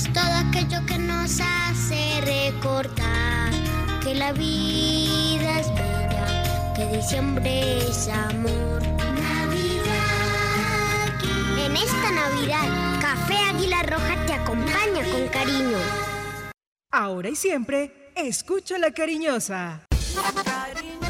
es todo aquello que nos hace recordar que la vida es bella, que diciembre es amor. Navidad. En esta Navidad, Café Águila Roja te acompaña con cariño. Ahora y siempre, escucha la cariñosa. La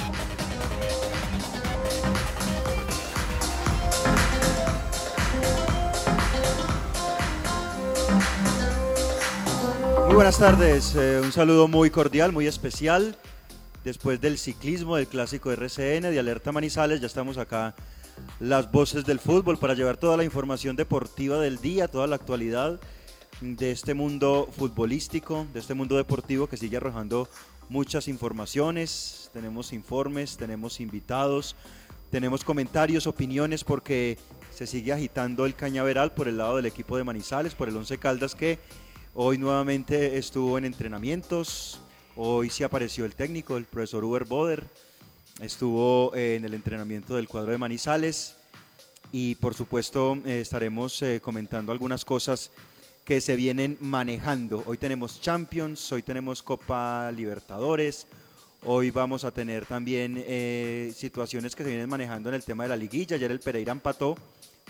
Buenas tardes, eh, un saludo muy cordial, muy especial. Después del ciclismo, del clásico RCN, de Alerta Manizales, ya estamos acá, las voces del fútbol, para llevar toda la información deportiva del día, toda la actualidad de este mundo futbolístico, de este mundo deportivo que sigue arrojando muchas informaciones. Tenemos informes, tenemos invitados, tenemos comentarios, opiniones, porque se sigue agitando el cañaveral por el lado del equipo de Manizales, por el Once Caldas que Hoy nuevamente estuvo en entrenamientos. Hoy sí apareció el técnico, el profesor Uber Boder. Estuvo eh, en el entrenamiento del cuadro de Manizales. Y por supuesto eh, estaremos eh, comentando algunas cosas que se vienen manejando. Hoy tenemos Champions, hoy tenemos Copa Libertadores. Hoy vamos a tener también situaciones que se vienen manejando en el tema de la liguilla. Ayer el Pereira empató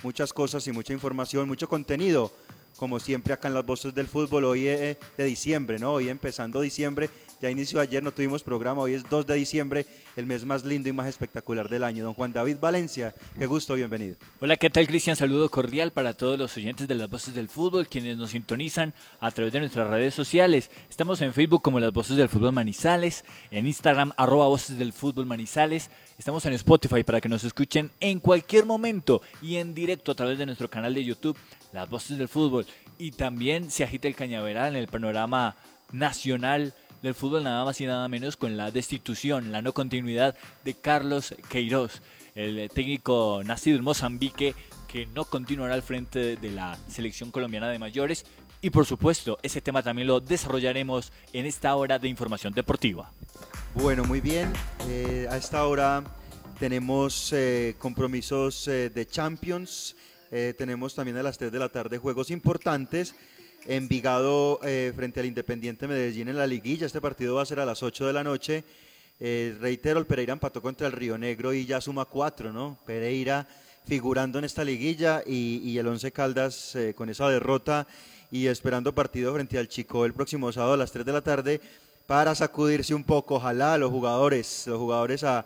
muchas cosas y mucha información, mucho contenido como siempre acá en las voces del fútbol, hoy es de diciembre, ¿no? Hoy empezando diciembre, ya inició ayer, no tuvimos programa, hoy es 2 de diciembre, el mes más lindo y más espectacular del año. Don Juan David Valencia, qué gusto, bienvenido. Hola, ¿qué tal Cristian? Saludo cordial para todos los oyentes de las voces del fútbol, quienes nos sintonizan a través de nuestras redes sociales. Estamos en Facebook como las voces del fútbol Manizales, en Instagram arroba voces del fútbol Manizales, estamos en Spotify para que nos escuchen en cualquier momento y en directo a través de nuestro canal de YouTube, las voces del fútbol. Y también se agita el cañaveral en el panorama nacional del fútbol nada más y nada menos con la destitución, la no continuidad de Carlos Queiroz, el técnico nacido en Mozambique que no continuará al frente de la selección colombiana de mayores. Y por supuesto, ese tema también lo desarrollaremos en esta hora de información deportiva. Bueno, muy bien. Eh, a esta hora tenemos eh, compromisos eh, de Champions. Tenemos también a las 3 de la tarde juegos importantes. Envigado eh, frente al Independiente Medellín en la liguilla. Este partido va a ser a las 8 de la noche. Eh, reitero, el Pereira empató contra el Río Negro y ya suma cuatro, ¿no? Pereira figurando en esta liguilla y, el Once Caldas eh, con esa derrota y esperando partido frente al Chico el próximo sábado a las 3 de la tarde para sacudirse un poco, ojalá los jugadores, los jugadores a,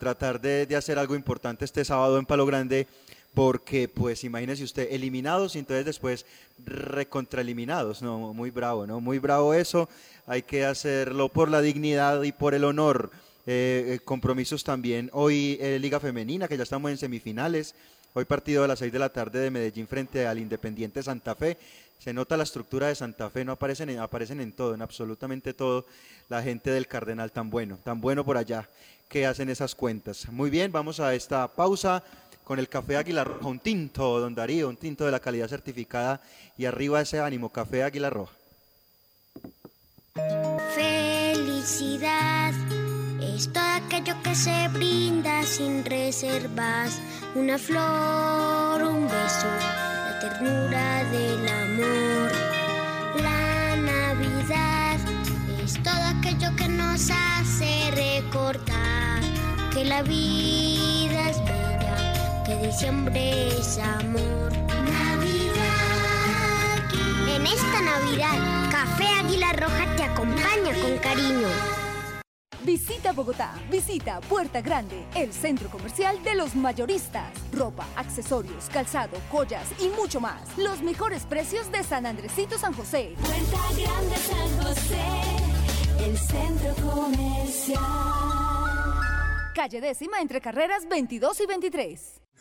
tratar de, de hacer algo importante este sábado en Palo Grande porque pues imagínese usted, eliminados y entonces después recontraeliminados, no, muy bravo, ¿no? Muy bravo eso, hay que hacerlo por la dignidad y por el honor. Eh, eh, compromisos también, hoy eh, Liga Femenina, que ya estamos en semifinales, hoy partido a las 6 de la tarde de Medellín frente al Independiente Santa Fe, se nota la estructura de Santa Fe, no aparecen en, aparecen en todo, en absolutamente todo, la gente del Cardenal tan bueno, tan bueno por allá, que hacen esas cuentas. Muy bien, vamos a esta pausa con el café Águila Roja, un tinto, don Darío, un tinto de la calidad certificada y arriba ese ánimo, café Águila Roja. Felicidad es todo aquello que se brinda sin reservas, una flor, un beso, la ternura del amor. La Navidad es todo aquello que nos hace recordar que la vida que diciembre es amor. Navidad. En esta Navidad, Café Águila Roja te acompaña con cariño. Visita Bogotá, visita Puerta Grande, el centro comercial de los mayoristas. Ropa, accesorios, calzado, joyas y mucho más. Los mejores precios de San Andresito San José. Puerta Grande San José, el centro comercial. Calle décima entre carreras 22 y 23.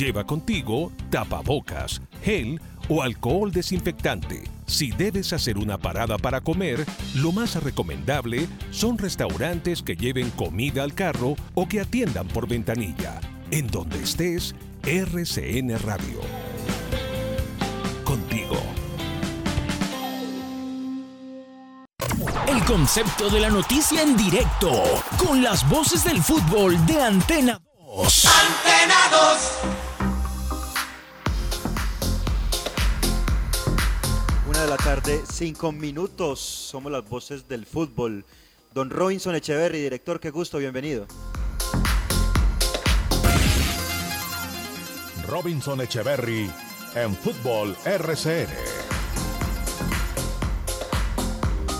Lleva contigo tapabocas, gel o alcohol desinfectante. Si debes hacer una parada para comer, lo más recomendable son restaurantes que lleven comida al carro o que atiendan por ventanilla. En donde estés, RCN Radio. Contigo. El concepto de la noticia en directo, con las voces del fútbol de Antena 2. Antena 2. De la tarde, cinco minutos. Somos las voces del fútbol. Don Robinson Echeverry, director, qué gusto, bienvenido. Robinson Echeverry en Fútbol RCN.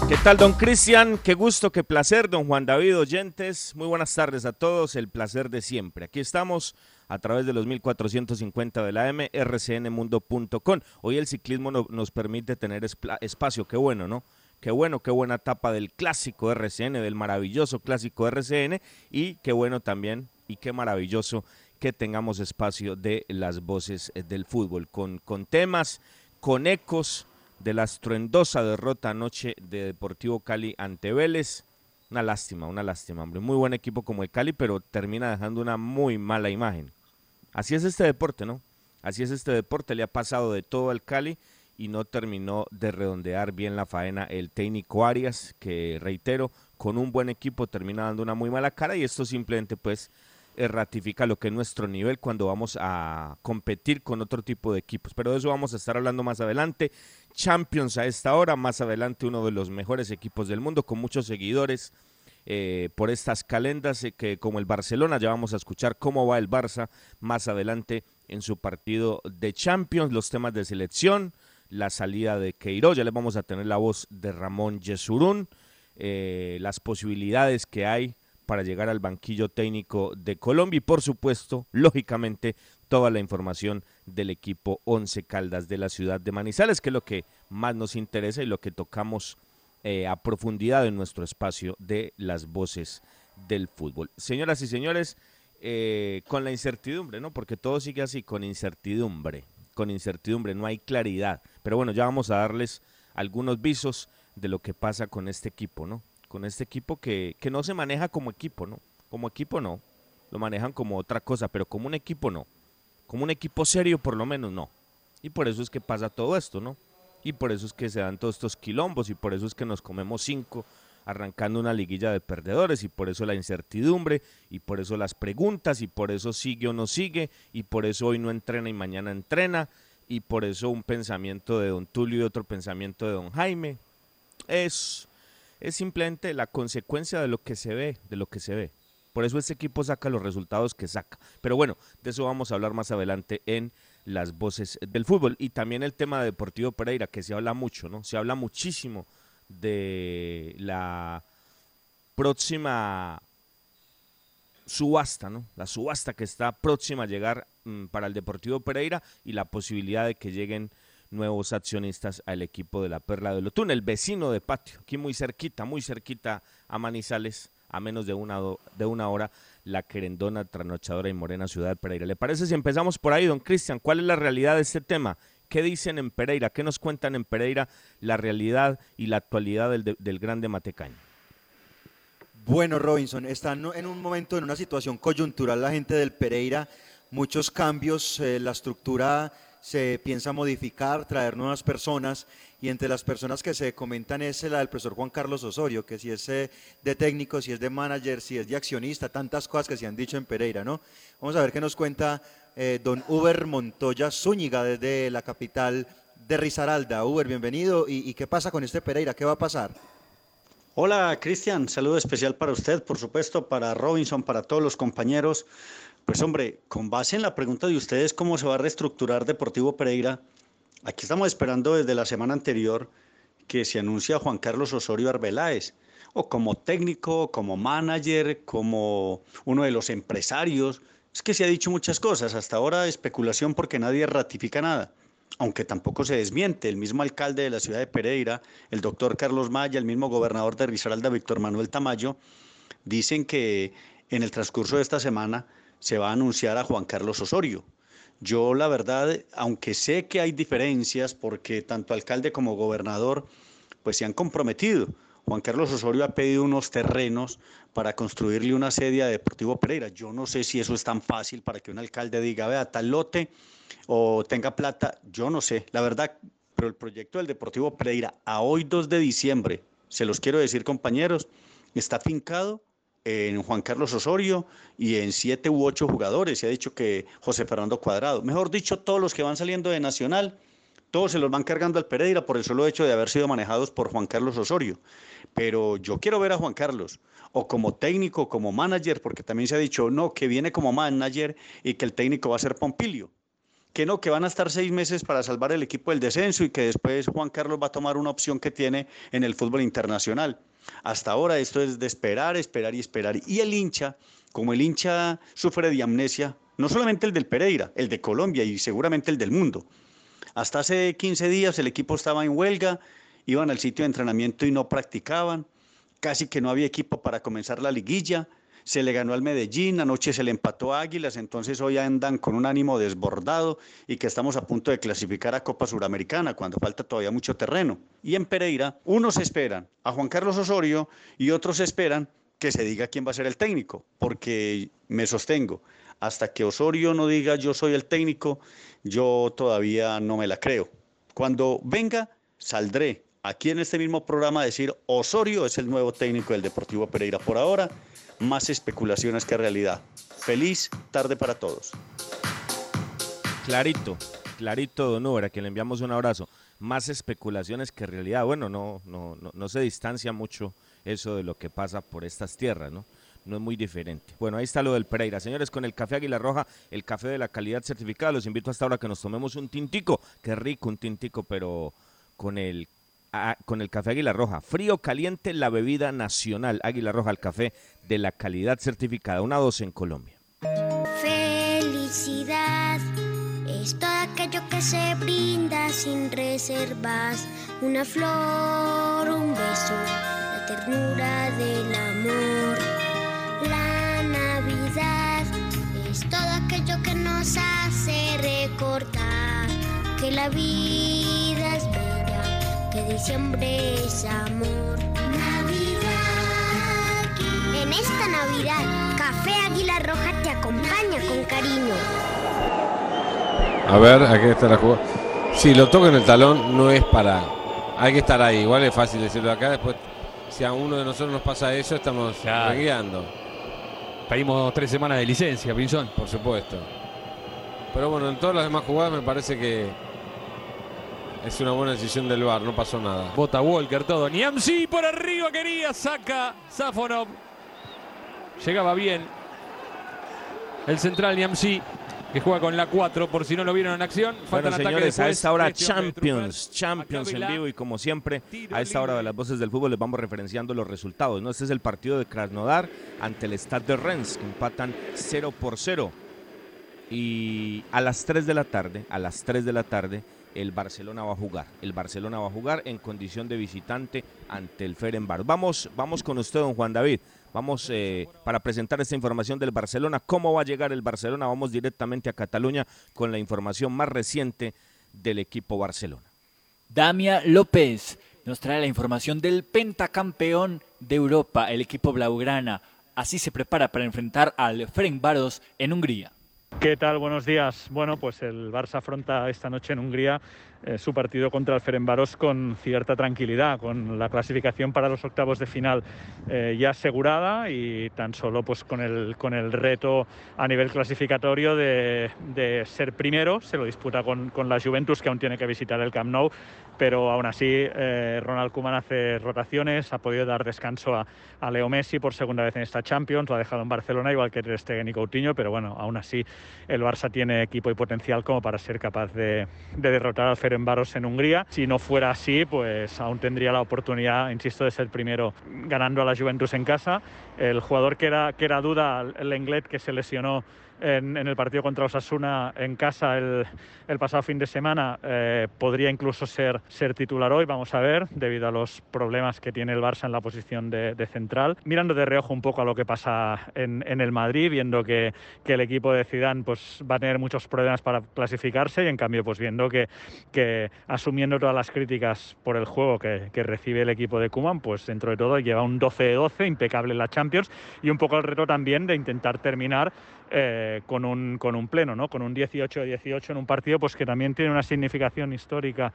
¿Qué tal, don Cristian? Qué gusto, qué placer, don Juan David Oyentes. Muy buenas tardes a todos, el placer de siempre. Aquí estamos a través de los 1450 de la M, rcnmundo.com. Hoy el ciclismo no, nos permite tener espacio, qué bueno, ¿no? Qué bueno, qué buena etapa del clásico RCN, del maravilloso clásico RCN y qué bueno también y qué maravilloso que tengamos espacio de las voces eh, del fútbol con, con temas, con ecos de la estruendosa derrota anoche de Deportivo Cali ante Vélez. Una lástima, una lástima, hombre. Muy buen equipo como el Cali, pero termina dejando una muy mala imagen. Así es este deporte, ¿no? Así es este deporte. Le ha pasado de todo al Cali y no terminó de redondear bien la faena el técnico Arias, que reitero, con un buen equipo termina dando una muy mala cara y esto simplemente pues eh, ratifica lo que es nuestro nivel cuando vamos a competir con otro tipo de equipos. Pero de eso vamos a estar hablando más adelante. Champions a esta hora, más adelante uno de los mejores equipos del mundo con muchos seguidores. Eh, por estas calendas eh, que como el Barcelona ya vamos a escuchar cómo va el Barça más adelante en su partido de Champions, los temas de selección, la salida de Queiroz, ya le vamos a tener la voz de Ramón Yesurún, las posibilidades que hay para llegar al banquillo técnico de Colombia y por supuesto, lógicamente, toda la información del equipo Once Caldas de la ciudad de Manizales, que es lo que más nos interesa y lo que tocamos eh, a profundidad en nuestro espacio de las voces del fútbol. Señoras y señores, eh, con la incertidumbre, ¿no? Porque todo sigue así, con incertidumbre, con incertidumbre, no hay claridad. Pero bueno, ya vamos a darles algunos visos de lo que pasa con este equipo, ¿no? con este equipo que, que no se maneja como equipo, ¿no? Como equipo no, lo manejan como otra cosa, pero como un equipo no. Como un equipo serio por lo menos no. Y por eso es que pasa todo esto, ¿no? Y por eso es que se dan todos estos quilombos y por eso es que nos comemos cinco arrancando una liguilla de perdedores y por eso la incertidumbre y por eso las preguntas y por eso sigue o no sigue y por eso hoy no entrena y mañana entrena y por eso un pensamiento de don Tulio y otro pensamiento de don Jaime. Es es simplemente la consecuencia de lo que se ve, de lo que se ve. Por eso este equipo saca los resultados que saca. Pero bueno, de eso vamos a hablar más adelante en las voces del fútbol. Y también el tema de Deportivo Pereira, que se habla mucho, ¿no? Se habla muchísimo de la próxima subasta, ¿no? La subasta que está próxima a llegar mm, para el Deportivo Pereira y la posibilidad de que lleguen nuevos accionistas al equipo de la Perla de Lotún, el vecino de patio, aquí muy cerquita, muy cerquita a Manizales, a menos de una, de una hora, la querendona, trasnochadora y morena ciudad Pereira. ¿Le parece si empezamos por ahí, don Cristian? ¿Cuál es la realidad de este tema? ¿Qué dicen en Pereira? ¿Qué nos cuentan en Pereira la realidad y la actualidad del, del grande Matecaño? Bueno, Robinson, están en un momento, en una situación coyuntural la gente del Pereira, muchos cambios, eh, la estructura se piensa modificar, traer nuevas personas y entre las personas que se comentan es la del profesor Juan Carlos Osorio, que si es eh, de técnico, si es de manager, si es de accionista, tantas cosas que se han dicho en Pereira, ¿no? Vamos a ver qué nos cuenta eh, don Uber Montoya Zúñiga desde la capital de Risaralda. Uber, bienvenido. ¿Y, qué pasa con este Pereira? ¿Qué va a pasar? Hola, Cristian. Saludo especial para usted, por supuesto, para Robinson, para todos los compañeros. Pues hombre, con base en la pregunta de ustedes, ¿cómo se va a reestructurar Deportivo Pereira? Aquí estamos esperando desde la semana anterior que se anuncia Juan Carlos Osorio Arbeláez, o como técnico, como manager, como uno de los empresarios. Es que se ha dicho muchas cosas, hasta ahora especulación porque nadie ratifica nada, aunque tampoco se desmiente. El mismo alcalde de la ciudad de Pereira, el doctor Carlos Maya, el mismo gobernador de Risaralda, Víctor Manuel Tamayo, dicen que en el transcurso de esta semana se va a anunciar a Juan Carlos Osorio. Yo la verdad, aunque sé que hay diferencias porque tanto alcalde como gobernador pues se han comprometido. Juan Carlos Osorio ha pedido unos terrenos para construirle una sede a Deportivo Pereira. Yo no sé si eso es tan fácil para que un alcalde diga, vea, tal lote o tenga plata. Yo no sé, la verdad, pero el proyecto del Deportivo Pereira a hoy 2 de diciembre, se los quiero decir compañeros, está fincado en Juan Carlos Osorio y en siete u ocho jugadores. Se ha dicho que José Fernando Cuadrado. Mejor dicho, todos los que van saliendo de Nacional, todos se los van cargando al Pereira por el solo hecho de haber sido manejados por Juan Carlos Osorio. Pero yo quiero ver a Juan Carlos o como técnico, como manager, porque también se ha dicho, no, que viene como manager y que el técnico va a ser Pompilio. Que no, que van a estar seis meses para salvar el equipo del descenso y que después Juan Carlos va a tomar una opción que tiene en el fútbol internacional. Hasta ahora esto es de esperar, esperar y esperar. Y el hincha, como el hincha sufre de amnesia, no solamente el del Pereira, el de Colombia y seguramente el del mundo. Hasta hace 15 días el equipo estaba en huelga, iban al sitio de entrenamiento y no practicaban, casi que no había equipo para comenzar la liguilla se le ganó al Medellín, anoche se le empató a Águilas, entonces hoy andan con un ánimo desbordado y que estamos a punto de clasificar a Copa Suramericana cuando falta todavía mucho terreno. Y en Pereira, unos esperan a Juan Carlos Osorio y otros esperan que se diga quién va a ser el técnico, porque me sostengo, hasta que Osorio no diga yo soy el técnico, yo todavía no me la creo. Cuando venga, saldré aquí en este mismo programa decir Osorio es el nuevo técnico del Deportivo Pereira por ahora más especulaciones que realidad. Feliz tarde para todos. Clarito, clarito, Don Uber, a quien le enviamos un abrazo. Más especulaciones que realidad. Bueno, no, no, no, no se distancia mucho eso de lo que pasa por estas tierras, ¿no? no es muy diferente. Bueno, ahí está lo del Pereira. Señores, con el café Águila Roja, el café de la calidad certificada, los invito hasta ahora que nos tomemos un tintico. Qué rico un tintico, pero con el con el café Águila Roja. Frío, caliente, la bebida nacional. Águila Roja, el café de la calidad certificada. Una doce en Colombia. Felicidad es todo aquello que se brinda sin reservas. Una flor, un beso, la ternura del amor. La Navidad es todo aquello que nos hace recordar que la vida que diciembre es amor. Navidad. En esta Navidad, Café Águila Roja te acompaña con cariño. A ver, aquí está la jugada. Si lo toca en el talón, no es para. Hay que estar ahí. Igual es fácil decirlo acá. Después, si a uno de nosotros nos pasa eso, estamos guiando. Pedimos tres semanas de licencia, Pinzón. Por supuesto. Pero bueno, en todas las demás jugadas me parece que es una buena decisión del VAR, no pasó nada. Bota Walker todo. Niamsi por arriba quería, saca Safonov. Llegaba bien. El central Niamsi, que juega con la 4, por si no lo vieron en acción. Faltan bueno, señores, a esta hora Champions, Champions en vivo y como siempre, a esta hora de las voces del fútbol les vamos referenciando los resultados. ¿no? Este es el partido de Krasnodar ante el Stade de Rennes, que empatan 0 por 0. Y a las 3 de la tarde, a las 3 de la tarde, el Barcelona va a jugar. El Barcelona va a jugar en condición de visitante ante el Ferenbar. Vamos, vamos con usted, don Juan David. Vamos eh, para presentar esta información del Barcelona. ¿Cómo va a llegar el Barcelona? Vamos directamente a Cataluña con la información más reciente del equipo Barcelona. Damia López nos trae la información del pentacampeón de Europa, el equipo Blaugrana. Así se prepara para enfrentar al Ferencváros en Hungría. ¿Qué tal? Buenos días. Bueno, pues el Barça afronta esta noche en Hungría eh, su partido contra el Ferenbaros con cierta tranquilidad, con la clasificación para los octavos de final eh, ya asegurada y tan solo pues con el, con el reto a nivel clasificatorio de, de ser primero. Se lo disputa con, con, la Juventus que aún tiene que visitar el Camp Nou, pero aún así eh, Ronald Koeman hace rotaciones, ha podido dar descanso a, a, Leo Messi por segunda vez en esta Champions, lo ha dejado en Barcelona igual que Ter y Coutinho, pero bueno, aún así el Barça tiene equipo y potencial como para ser capaz de, de derrotar al Ferenbaros en Baros en Hungría. Si no fuera así, pues aún tendría la oportunidad, insisto, de ser primero ganando a la Juventus en casa. El jugador que era, que era duda, el Englet, que se lesionó en, en, el partido contra Osasuna en casa el, el pasado fin de semana. Eh, podría incluso ser, ser titular hoy, vamos a ver, debido a los problemas que tiene el Barça en la posición de, de central. Mirando de reojo un poco a lo que pasa en, en el Madrid, viendo que, que, el equipo de Zidane pues, va a tener muchos problemas para clasificarse y en cambio pues viendo que, que asumiendo todas las críticas por el juego que, que recibe el equipo de Kuman, pues dentro de todo lleva un 12 de 12, impecable en la Champions y un poco el reto también de intentar terminar eh, con, un, con un pleno, ¿no? con un 18-18 en un partido pues que también tiene una significación histórica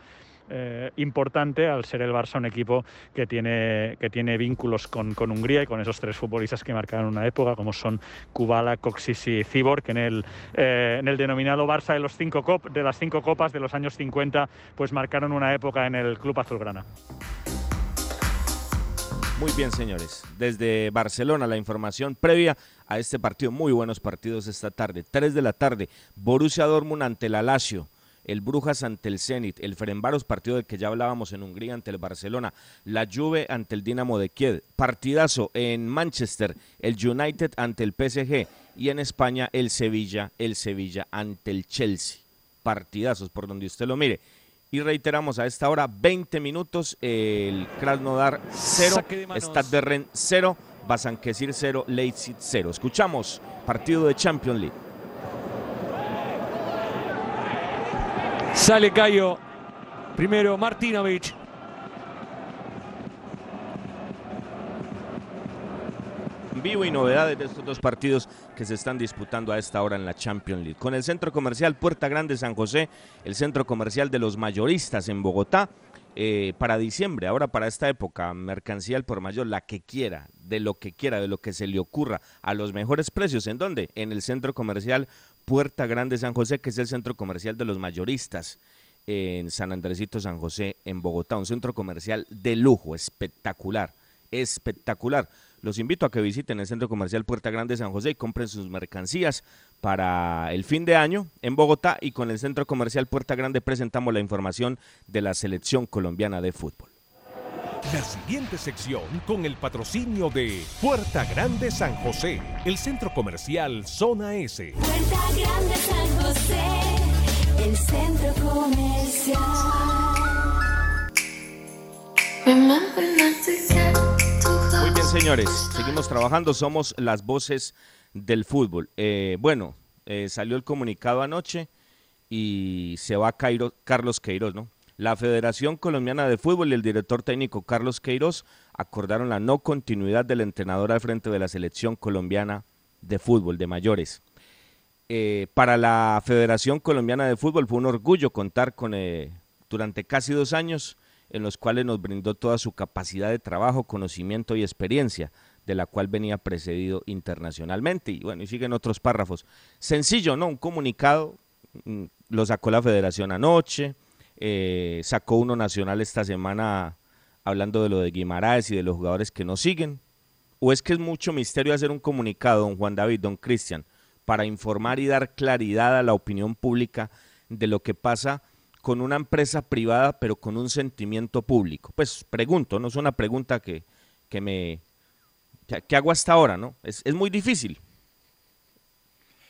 eh, importante al ser el Barça un equipo que tiene, que tiene vínculos con, con, Hungría y con esos tres futbolistas que marcaron una época, como son Kubala, Coxis y Cibor, que en el, eh, en el denominado Barça de, los cinco cop, de las cinco copas de los años 50 pues marcaron una época en el club azulgrana. Muy bien, señores. Desde Barcelona, la información previa a este partido. Muy buenos partidos esta tarde. 3 de la tarde, Borussia Dortmund ante el Alacio. El Brujas ante el Zenit, el Ferenbaros, partido del que ya hablábamos en Hungría ante el Barcelona, la Juve ante el Dinamo de Kiev, partidazo en Manchester, el United ante el PSG y en España el Sevilla, el Sevilla ante el Chelsea. Partidazos por donde usted lo mire. Y reiteramos a esta hora 20 minutos, el Krasnodar 0, Stade de Rennes 0, Basanquesir 0, Leipzig 0. Escuchamos partido de Champions League. Sale Cayo. Primero Martinovic. Vivo y novedades de estos dos partidos que se están disputando a esta hora en la Champions League. Con el centro comercial Puerta Grande San José, el centro comercial de los mayoristas en Bogotá, eh, para diciembre, ahora para esta época, mercancía al por mayor, la que quiera, de lo que quiera, de lo que se le ocurra, a los mejores precios. ¿En dónde? En el centro comercial Puerta Grande San José, que es el centro comercial de los mayoristas en San Andresito San José, en Bogotá. Un centro comercial de lujo, espectacular, espectacular. Los invito a que visiten el Centro Comercial Puerta Grande San José y compren sus mercancías para el fin de año en Bogotá y con el Centro Comercial Puerta Grande presentamos la información de la selección colombiana de fútbol. La siguiente sección con el patrocinio de Puerta Grande San José, el centro comercial Zona S. Puerta Grande San José, el centro comercial. Señores, seguimos trabajando, somos las voces del fútbol. Eh, bueno, eh, salió el comunicado anoche y se va Cairo, Carlos Queiroz, ¿no? La Federación Colombiana de Fútbol y el director técnico Carlos Queiroz acordaron la no continuidad del entrenador al frente de la selección colombiana de fútbol de mayores. Eh, para la Federación Colombiana de Fútbol fue un orgullo contar con, durante casi dos años, en los cuales nos brindó toda su capacidad de trabajo, conocimiento y experiencia, de la cual venía precedido internacionalmente. Y bueno, y siguen otros párrafos. Sencillo, ¿no? Un comunicado, mm, lo sacó la federación anoche, eh, sacó uno nacional esta semana hablando de lo de Guimaraes y de los jugadores que no siguen. ¿O es que es mucho misterio hacer un comunicado, don Juan David, don Cristian, para informar y dar claridad a la opinión pública de lo que pasa con una empresa privada, pero con un sentimiento público? Pues pregunto, no es una pregunta que, que me... que hago hasta ahora, ¿no? Es, es muy difícil.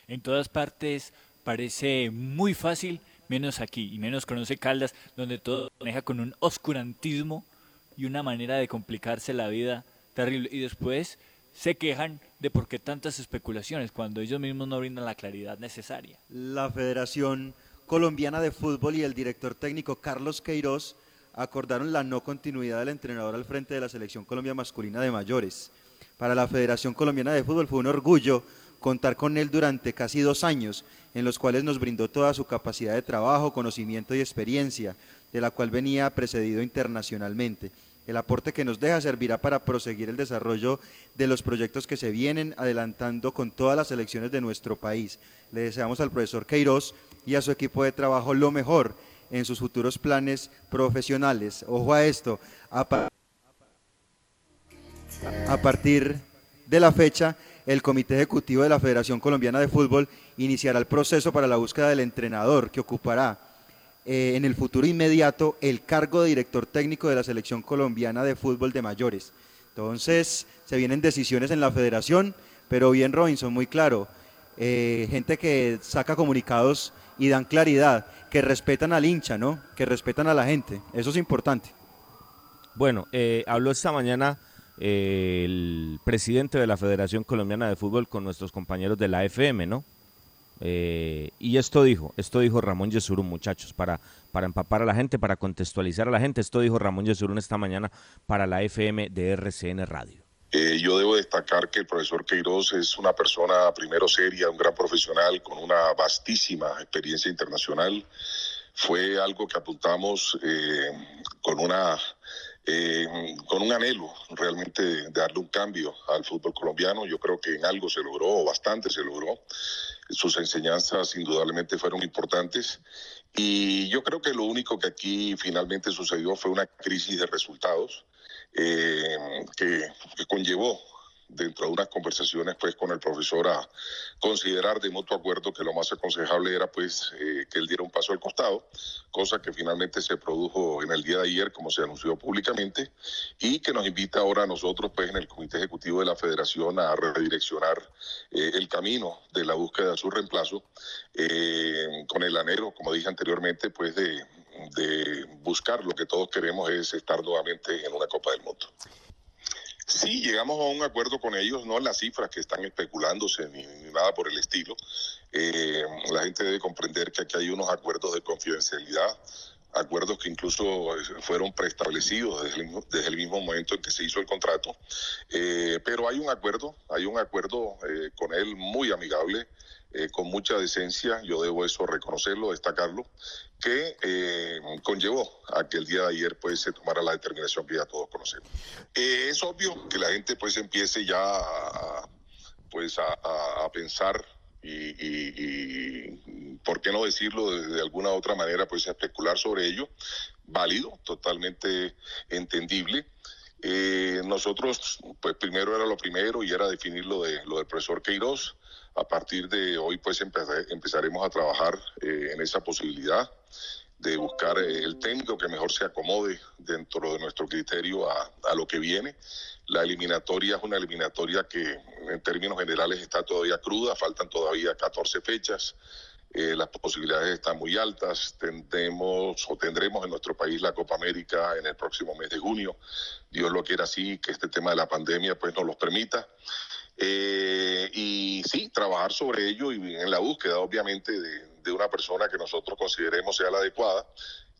En todas partes parece muy fácil menos aquí y menos conoce Caldas, donde todo maneja con un oscurantismo y una manera de complicarse la vida terrible. Y después se quejan de por qué tantas especulaciones cuando ellos mismos no brindan la claridad necesaria. La Federación Colombiana de Fútbol y el director técnico Carlos Queiroz acordaron la no continuidad del entrenador al frente de la selección Colombia masculina de mayores. Para la Federación Colombiana de Fútbol fue un orgullo contar con él durante casi dos años, en los cuales nos brindó toda su capacidad de trabajo, conocimiento y experiencia, de la cual venía precedido internacionalmente. El aporte que nos deja servirá para proseguir el desarrollo de los proyectos que se vienen adelantando con todas las elecciones de nuestro país. Le deseamos al profesor Queiroz y a su equipo de trabajo lo mejor en sus futuros planes profesionales. Ojo a esto, a, partir de la fecha, el Comité Ejecutivo de la Federación Colombiana de Fútbol iniciará el proceso para la búsqueda del entrenador que ocupará eh, en el futuro inmediato el cargo de director técnico de la Selección Colombiana de Fútbol de Mayores. Entonces, se vienen decisiones en la federación, pero bien Robinson, muy claro, eh, gente que saca comunicados y dan claridad, que respetan al hincha, ¿no? Que respetan a la gente, eso es importante. Bueno, eh, habló esta mañana el presidente de la Federación Colombiana de Fútbol con nuestros compañeros de la FM, ¿no? Eh, y esto dijo, esto dijo Ramón Yesurún, muchachos, para, para empapar a la gente, para contextualizar a la gente. Esto dijo Ramón Yesurún esta mañana para la FM de RCN Radio. Eh, yo debo destacar que el profesor Queiroz es una persona primero seria, un gran profesional con una vastísima experiencia internacional. Fue algo que apuntamos eh, con una con un anhelo realmente de darle un cambio al fútbol colombiano. Yo creo que en algo se logró, bastante se logró sus enseñanzas indudablemente fueron importantes y yo creo que lo único que aquí finalmente sucedió fue una crisis de resultados eh, que, que conllevó dentro de unas conversaciones pues con el profesor a considerar de mutuo acuerdo que lo más aconsejable era pues eh, que él diera un paso al costado, cosa que finalmente se produjo en el día de ayer como se anunció públicamente y que nos invita ahora a nosotros pues en el comité ejecutivo de la federación a redireccionar eh, el camino de la búsqueda de su reemplazo eh, con el anhelo, como dije anteriormente, pues de, de buscar lo que todos queremos es estar nuevamente en una Copa del Mundo. Sí, llegamos a un acuerdo con ellos, no las cifras que están especulándose ni, nada por el estilo. Eh, la gente debe comprender que aquí hay unos acuerdos de confidencialidad, acuerdos que incluso eh, fueron preestablecidos desde el, desde el mismo momento en que se hizo el contrato. Eh, pero hay un acuerdo, hay un acuerdo con él muy amigable. con mucha decencia, yo debo eso reconocerlo, destacarlo, que eh, conllevó a que el día de ayer pues se tomara la determinación que ya todos conocemos. Eh, es obvio que la gente pues empiece ya pues a, pensar y, por qué no decirlo de, alguna otra manera pues especular sobre ello, válido, totalmente entendible. Eh, nosotros, pues primero era lo primero y era definir lo, de, lo del profesor Queiroz. A partir de hoy, pues empezaremos a trabajar en esa posibilidad de buscar eh, el técnico que mejor se acomode dentro de nuestro criterio a, lo que viene. La eliminatoria es una eliminatoria que en términos generales está todavía cruda, faltan todavía 14 fechas. Eh, las posibilidades están muy altas. Tendremos o tendremos en nuestro país la Copa América en el próximo mes de junio. Dios lo quiera así, que este tema de la pandemia pues nos los permita. Eh, y sí, trabajar sobre ello y en la búsqueda, obviamente, de, de una persona que nosotros consideremos sea la adecuada,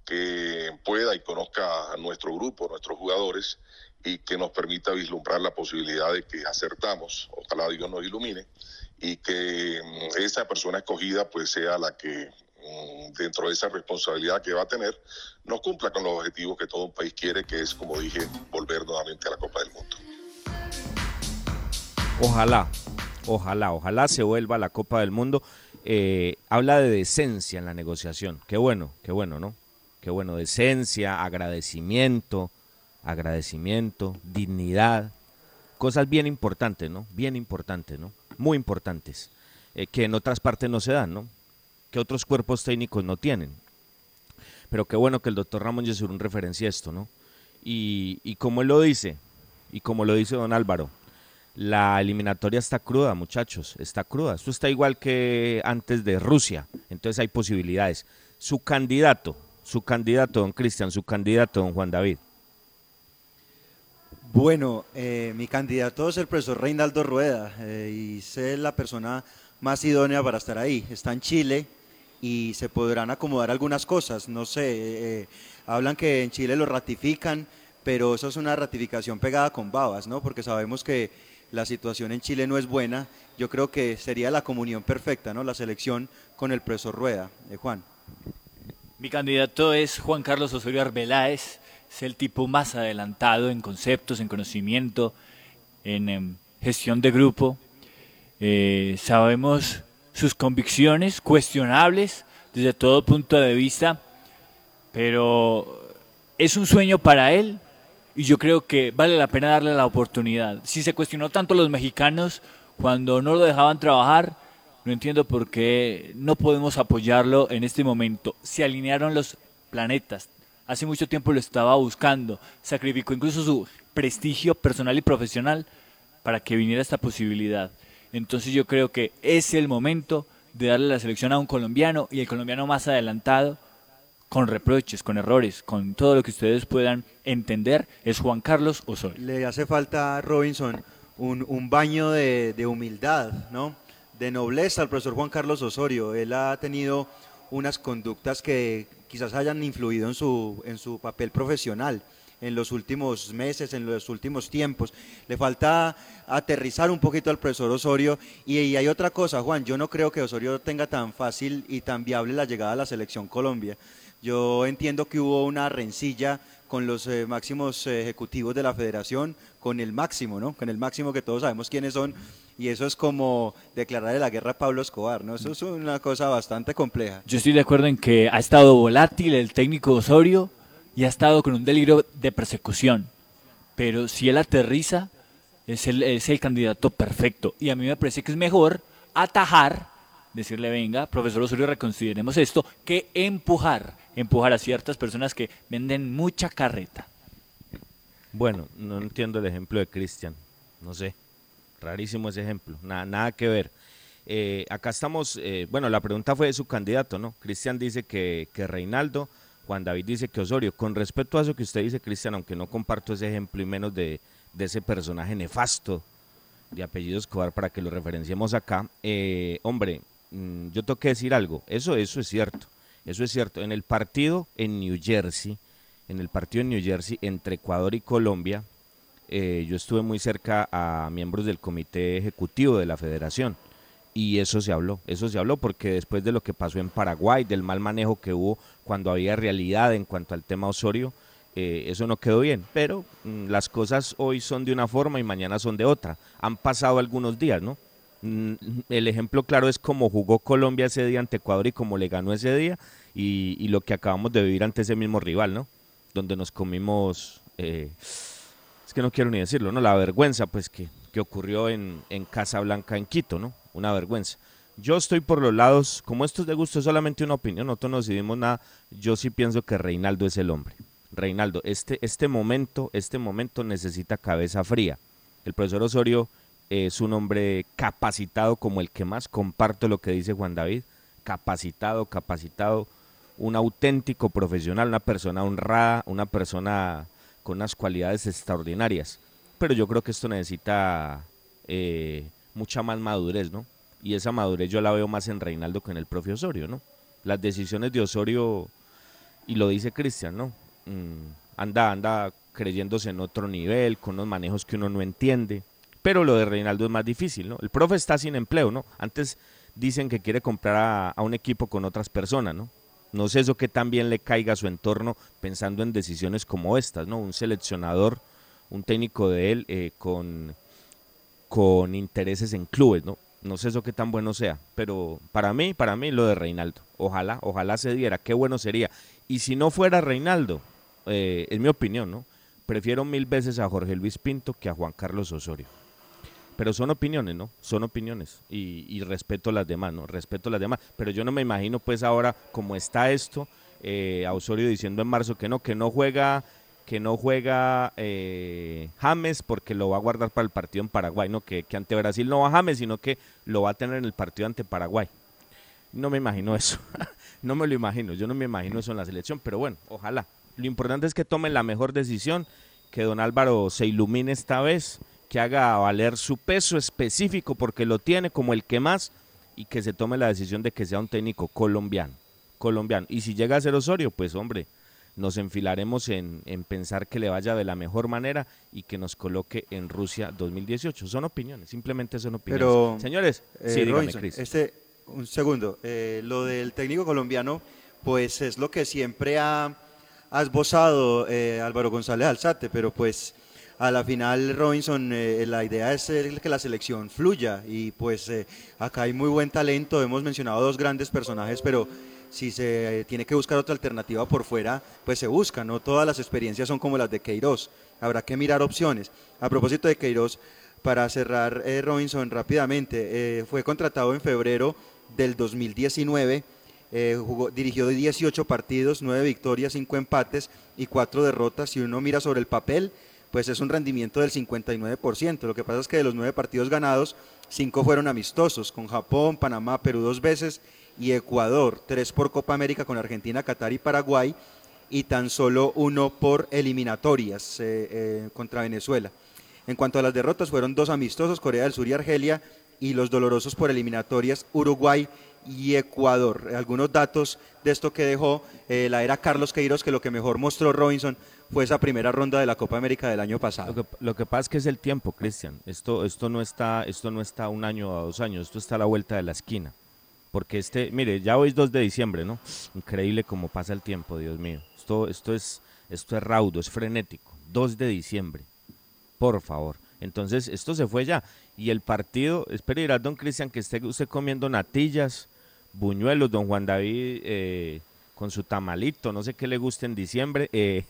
que pueda y conozca a nuestro grupo, a nuestros jugadores y que nos permita vislumbrar la posibilidad de que acertamos, ojalá Dios nos ilumine, y que mm, esa persona escogida pues sea la que mm, dentro de esa responsabilidad que va a tener, nos cumpla con los objetivos que todo un país quiere, que es, como dije, volver nuevamente a la Copa del Mundo. Ojalá, ojalá, ojalá se vuelva la Copa del Mundo. Eh, habla de decencia en la negociación. Qué bueno, qué bueno, ¿no? Qué bueno, decencia, agradecimiento, agradecimiento, dignidad, cosas bien importantes, ¿no? Bien importantes, ¿no? Muy importantes, eh, que en otras partes no se dan, ¿no? Que otros cuerpos técnicos no tienen. Pero qué bueno que el doctor Ramón Yesurún referencia esto, ¿no? Y, y como él lo dice, y como lo dice don Álvaro, la eliminatoria está cruda, muchachos, está cruda. Esto está igual que antes de Rusia, entonces hay posibilidades. Su candidato, su candidato, don Cristian, su candidato, don Juan David. Bueno, eh, mi candidato es el profesor Reinaldo Rueda eh, y sé la persona más idónea para estar ahí. Está en Chile y se podrán acomodar algunas cosas. No sé, eh, hablan que en Chile lo ratifican, pero eso es una ratificación pegada con babas, ¿no? Porque sabemos que la situación en Chile no es buena, yo creo que sería la comunión perfecta, ¿no? La selección con el profesor Rueda, eh, Juan. Mi candidato es Juan Carlos Osorio Arbeláez, es el tipo más adelantado en conceptos, en conocimiento, en em, gestión de grupo. Eh, sabemos sus convicciones cuestionables desde todo punto de vista, pero es un sueño para él y yo creo que vale la pena darle la oportunidad. Si se cuestionó tanto a los mexicanos cuando no lo dejaban trabajar, no entiendo por qué no podemos apoyarlo en este momento. Se alinearon los planetas. Hace mucho tiempo lo estaba buscando. Sacrificó incluso su prestigio personal y profesional para que viniera esta posibilidad. Entonces yo creo que es el momento de darle la selección a un colombiano y el colombiano más adelantado, con reproches, con errores, con todo lo que ustedes puedan entender, es Juan Carlos Osorio. Le hace falta Robinson un, baño de, de, humildad, ¿no? de nobleza al profesor Juan Carlos Osorio. Él ha tenido unas conductas que quizás hayan influido en su, en su papel profesional en los últimos meses, en los últimos tiempos. Le falta aterrizar un poquito al profesor Osorio. Y, hay otra cosa, Juan, yo no creo que Osorio tenga tan fácil y tan viable la llegada a la selección Colombia. Yo entiendo que hubo una rencilla con los eh, máximos ejecutivos de la federación, con el máximo, ¿no? Con el máximo que todos sabemos quiénes son. Y eso es como declararle la guerra a Pablo Escobar, ¿no? Eso es una cosa bastante compleja. Yo estoy de acuerdo en que ha estado volátil el técnico Osorio, y ha estado con un delirio de persecución. Pero si él aterriza, es el, es el candidato perfecto. Y a mí me parece que es mejor atajar, decirle, venga, profesor Osorio, reconsideremos esto, que empujar, empujar a ciertas personas que venden mucha carreta. Bueno, no entiendo el ejemplo de Cristian, no sé, rarísimo ese ejemplo, nada, nada que ver. Eh, acá estamos, eh, bueno, la pregunta fue de su candidato, ¿no? Cristian dice que, que Reinaldo Juan David dice que Osorio, con respecto a eso que usted dice, Cristian, aunque no comparto ese ejemplo y menos de, ese personaje nefasto de apellido Escobar para que lo referenciemos acá, eh, hombre, mm, yo tengo que decir algo, eso, eso es cierto, eso es cierto. En el partido en New Jersey, en el partido en New Jersey entre Ecuador y Colombia, eh, yo estuve muy cerca a miembros del comité ejecutivo de la federación y eso se habló, eso se habló porque después de lo que pasó en Paraguay, del mal manejo que hubo cuando había realidad en cuanto al tema Osorio, eh, eso no quedó bien, pero mm, las cosas hoy son de una forma y mañana son de otra. Han pasado algunos días, ¿no? Mm, el ejemplo claro es cómo jugó Colombia ese día ante Ecuador y cómo le ganó ese día y, lo que acabamos de vivir ante ese mismo rival, ¿no? Donde nos comimos, eh, es que no quiero ni decirlo, ¿no? La vergüenza, pues, que, que ocurrió en, en Casa Blanca, en Quito, ¿no? una vergüenza. Yo estoy por los lados, como esto es de gusto, es solamente una opinión, nosotros no decidimos nada, yo sí pienso que Reinaldo es el hombre. Reinaldo, este, este momento, este momento necesita cabeza fría. El profesor Osorio es un hombre capacitado como el que más, comparto lo que dice Juan David, capacitado, capacitado, un auténtico profesional, una persona honrada, una persona con unas cualidades extraordinarias. Pero yo creo que esto necesita eh, mucha más madurez, ¿no? Y esa madurez yo la veo más en Reinaldo que en el propio Osorio, ¿no? Las decisiones de Osorio, y lo dice Cristian, ¿no? Mm, anda, anda creyéndose en otro nivel, con unos manejos que uno no entiende. Pero lo de Reinaldo es más difícil, ¿no? El profe está sin empleo, ¿no? Antes dicen que quiere comprar a, un equipo con otras personas, ¿no? No sé eso que también le caiga a su entorno pensando en decisiones como estas, ¿no? Un seleccionador, un técnico de él eh, con con intereses en clubes, ¿no? No sé eso qué tan bueno sea, pero para mí, para mí lo de Reinaldo. Ojalá, ojalá se diera, qué bueno sería. Y si no fuera Reinaldo, eh, es mi opinión, ¿no? Prefiero mil veces a Jorge Luis Pinto que a Juan Carlos Osorio. Pero son opiniones, ¿no? Son opiniones. Y, respeto las demás, ¿no? Respeto las demás. Pero yo no me imagino, pues ahora, como está esto, eh, a Osorio diciendo en marzo que no, que no juega que no juega eh, James porque lo va a guardar para el partido en Paraguay, no que, ante Brasil no va James, sino que lo va a tener en el partido ante Paraguay. No me imagino eso, no me lo imagino, yo no me imagino eso en la selección, pero bueno, ojalá. Lo importante es que tome la mejor decisión, que don Álvaro se ilumine esta vez, que haga valer su peso específico porque lo tiene como el que más y que se tome la decisión de que sea un técnico colombiano, colombiano. Y si llega a ser Osorio, pues hombre, nos enfilaremos en, en, pensar que le vaya de la mejor manera y que nos coloque en Rusia 2018. Son opiniones, simplemente son opiniones. Pero, Señores, eh, sí, dígame, Robinson, Cris. este, un segundo, eh, lo del técnico colombiano, pues es lo que siempre ha, ha esbozado eh, Álvaro González Alzate, pero pues a la final Robinson, eh, la idea es eh, que la selección fluya y pues eh, acá hay muy buen talento, hemos mencionado dos grandes personajes, pero si se eh, tiene que buscar otra alternativa por fuera, pues se busca, no todas las experiencias son como las de Queiroz, habrá que mirar opciones. A propósito de Queiroz, para cerrar eh, Robinson rápidamente, fue contratado en febrero del 2019, eh, jugó, dirigió 18 partidos, 9 victorias, 5 empates y 4 derrotas. Si uno mira sobre el papel, pues es un rendimiento del 59%. Lo que pasa es que de los 9 partidos ganados, 5 fueron amistosos, con Japón, Panamá, Perú dos veces y Ecuador, 3 por Copa América con Argentina, Qatar y Paraguay y tan solo uno por eliminatorias eh, eh, contra Venezuela. En cuanto a las derrotas, fueron dos amistosos, Corea del Sur y Argelia, y los dolorosos por eliminatorias, Uruguay y Ecuador. Algunos datos de esto que dejó eh, la era Carlos Queiroz, que lo que mejor mostró Robinson fue esa primera ronda de la Copa América del año pasado. Lo que, pasa es que es el tiempo, Cristian. Esto, esto, no está, esto no está un año o dos años, esto está a la vuelta de la esquina. Porque este, mire, ya hoy es 2 de diciembre, ¿no? Increíble cómo pasa el tiempo, Dios mío. Esto, esto, es, esto es raudo, es frenético. 2 de diciembre, por favor. Entonces, esto se fue ya. Y el partido, espero ir a don Cristian que esté usted comiendo natillas, buñuelos, don Juan David eh, con su tamalito, no sé qué le guste en diciembre. eh,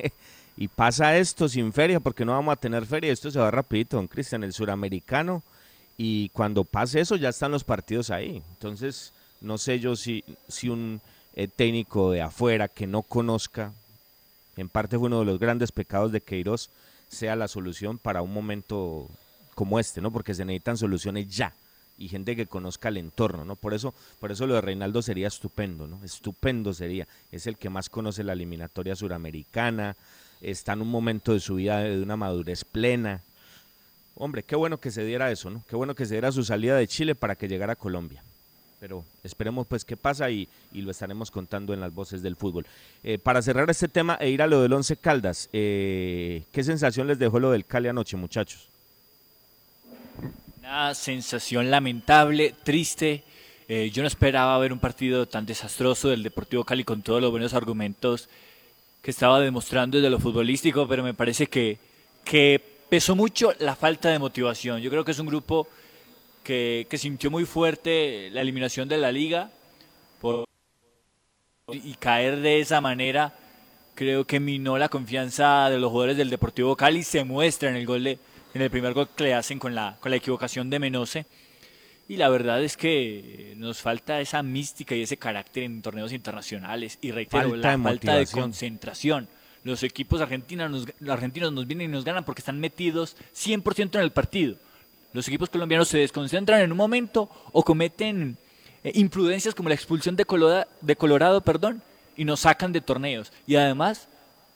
y pasa esto sin feria, porque no vamos a tener feria. Esto se va rapidito, don Cristian, el suramericano. Y cuando pase eso, ya están los partidos ahí. Entonces, no sé yo si, si un eh, técnico de afuera que no conozca, en parte fue uno de los grandes pecados de Queiroz, sea la solución para un momento como este, ¿no? Porque se necesitan soluciones ya y gente que conozca el entorno, ¿no? Por eso, por eso lo de Reinaldo sería estupendo, ¿no? Estupendo sería. Es el que más conoce la eliminatoria suramericana, está en un momento de su vida de una madurez plena. Hombre, qué bueno que se diera eso, ¿no? Qué bueno que se diera su salida de Chile para que llegara a Colombia. Pero esperemos pues qué pasa y, y lo estaremos contando en las voces del fútbol. Eh, para cerrar este tema e ir a lo del Once Caldas, eh, ¿qué sensación les dejó lo del Cali anoche, muchachos? Una sensación lamentable, triste. Eh, yo no esperaba ver un partido tan desastroso del Deportivo Cali con todos los buenos argumentos que estaba demostrando desde lo futbolístico, pero me parece que, que pesó mucho la falta de motivación. Yo creo que es un grupo que, que sintió muy fuerte la eliminación de la liga por- y caer de esa manera creo que minó la confianza de los jugadores del Deportivo Cali. Se muestra en el gol de, en el primer gol que le hacen con la, con la equivocación de Menose. Y la verdad es que nos falta esa mística y ese carácter en torneos internacionales. Y reitero, Falta la de falta de concentración. Los equipos argentinos nos, los argentinos nos vienen y nos ganan porque están metidos 100% en el partido. Los equipos colombianos se desconcentran en un momento o cometen eh, imprudencias como la expulsión de Colorado, de Colorado perdón, y nos sacan de torneos. Y además,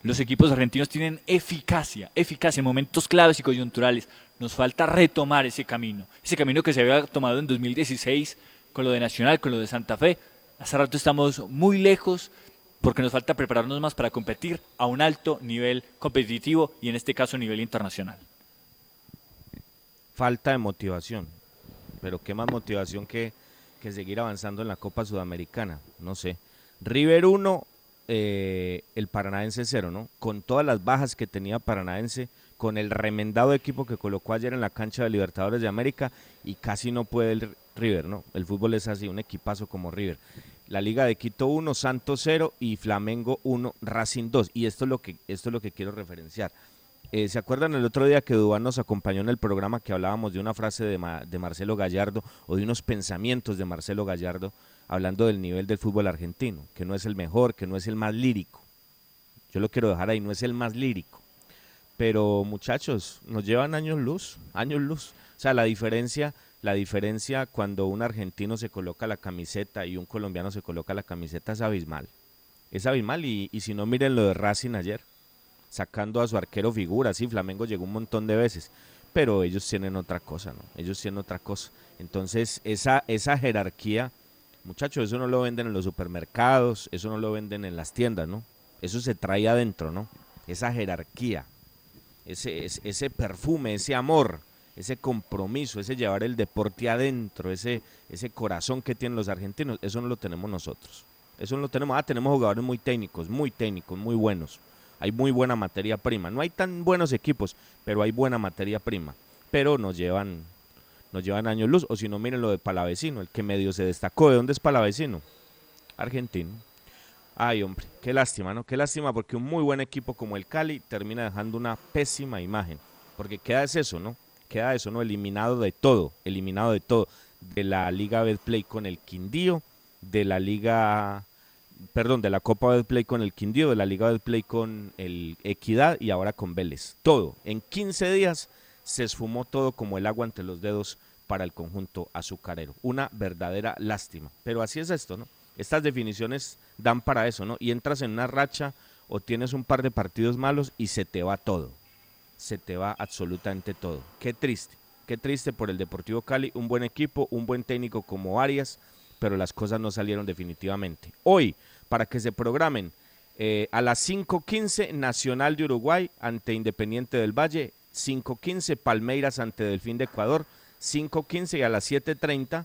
los equipos argentinos tienen eficacia, eficacia en momentos claves y coyunturales. Nos falta retomar ese camino, ese camino que se había tomado en 2016 con lo de Nacional, con lo de Santa Fe. Hace rato estamos muy lejos porque nos falta prepararnos más para competir a un alto nivel competitivo y en este caso a nivel internacional. Falta de motivación. Pero qué más motivación que, que seguir avanzando en la Copa Sudamericana. No sé. River 1, eh, el Paranaense 0, ¿no? Con todas las bajas que tenía Paranaense, con el remendado equipo que colocó ayer en la cancha de Libertadores de América y casi no puede el River, ¿no? El fútbol es así, un equipazo como River. La Liga de Quito 1, Santos 0 y Flamengo 1, Racing 2. Y esto es lo que, esto es lo que quiero referenciar. Eh, ¿Se acuerdan el otro día que Dubán nos acompañó en el programa que hablábamos de una frase de Marcelo Gallardo o de unos pensamientos de Marcelo Gallardo hablando del nivel del fútbol argentino? Que no es el mejor, que no es el más lírico. Yo lo quiero dejar ahí, no es el más lírico. Pero muchachos, nos llevan años luz, años luz. O sea, la diferencia, la diferencia cuando un argentino se coloca la camiseta y un colombiano se coloca la camiseta es abismal. Es abismal y, y si no miren lo de Racing ayer, sacando a su arquero figura, sí, Flamengo llegó un montón de veces, pero ellos tienen otra cosa, ¿no? Ellos tienen otra cosa. Entonces, esa, esa jerarquía, muchachos, eso no lo venden en los supermercados, eso no lo venden en las tiendas, ¿no? Eso se trae adentro, ¿no? Esa jerarquía, ese, ese, perfume, ese amor, ese compromiso, ese llevar el deporte adentro, ese, ese corazón que tienen los argentinos, eso no lo tenemos nosotros. Eso no lo tenemos. Ah, tenemos jugadores muy técnicos, muy técnicos, muy buenos. Hay muy buena materia prima. No hay tan buenos equipos, pero hay buena materia prima. Pero nos llevan, nos llevan años luz. O si no, miren lo de Palavecino, el que medio se destacó. ¿De dónde es Palavecino? Argentino. Ay, hombre, qué lástima, ¿no? Qué lástima porque un muy buen equipo como el Cali termina dejando una pésima imagen. Porque queda es eso, ¿no? Queda eso, ¿no? Eliminado de todo, eliminado de todo. De la Liga Betplay con el Quindío, de la Liga, perdón, de la Copa Betplay con el Quindío, de la Liga Betplay con el Equidad y ahora con Vélez. Todo. En 15 días se esfumó todo como el agua ante los dedos para el conjunto azucarero. Una verdadera lástima. Pero así es esto, ¿no? Estas definiciones dan para eso, ¿no? Y entras en una racha o tienes un par de partidos malos y se te va todo. Se te va absolutamente todo. Qué triste, qué triste por el Deportivo Cali, un buen equipo, un buen técnico como Arias, pero las cosas no salieron definitivamente. Hoy, para que se programen, eh, a las 5.15 Nacional de Uruguay ante Independiente del Valle, 5.15 Palmeiras ante Delfín de Ecuador, 5.15 y a las 7.30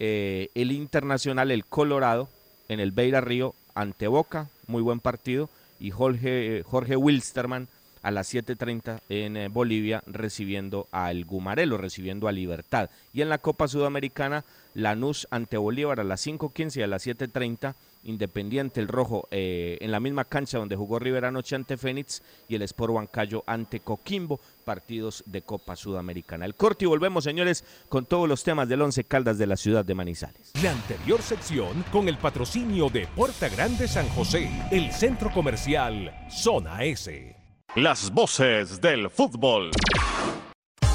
eh, el Internacional, el Colorado, en el Beira Río ante Boca, muy buen partido, y Jorge, Jorge Wilstermann a las 7.30 en eh, Bolivia recibiendo al Gumarelo, recibiendo a Libertad. Y en la Copa Sudamericana, Lanús ante Bolívar a las 5.15 y a las 7.30 Independiente, el Rojo, eh, en la misma cancha donde jugó River anoche ante Fénix y el Sport Huancayo ante Coquimbo, partidos de Copa Sudamericana. El corte y volvemos, señores, con todos los temas del Once Caldas de la ciudad de Manizales. La anterior sección con el patrocinio de Puerta Grande San José, el centro comercial Zona S. Las voces del fútbol.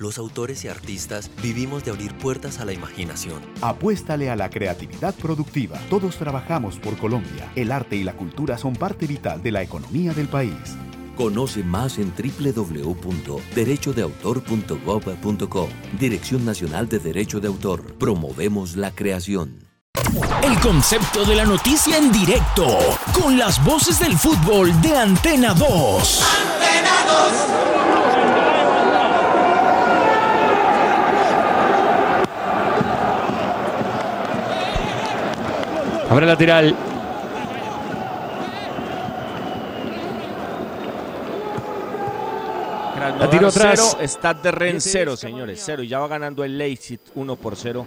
Los autores y artistas vivimos de abrir puertas a la imaginación. Apuéstale a la creatividad productiva. Todos trabajamos por Colombia. El arte y la cultura son parte vital de la economía del país. Conoce más en www.derechodeautor.gov.co. Dirección Nacional de Derecho de Autor. Promovemos la creación. El concepto de la noticia en directo, con las voces del fútbol de Antena 2. Habrá lateral. La tiró atrás. Stade de Rennes cero, señores, cero. Y ya va ganando el Leipzig 1 por 0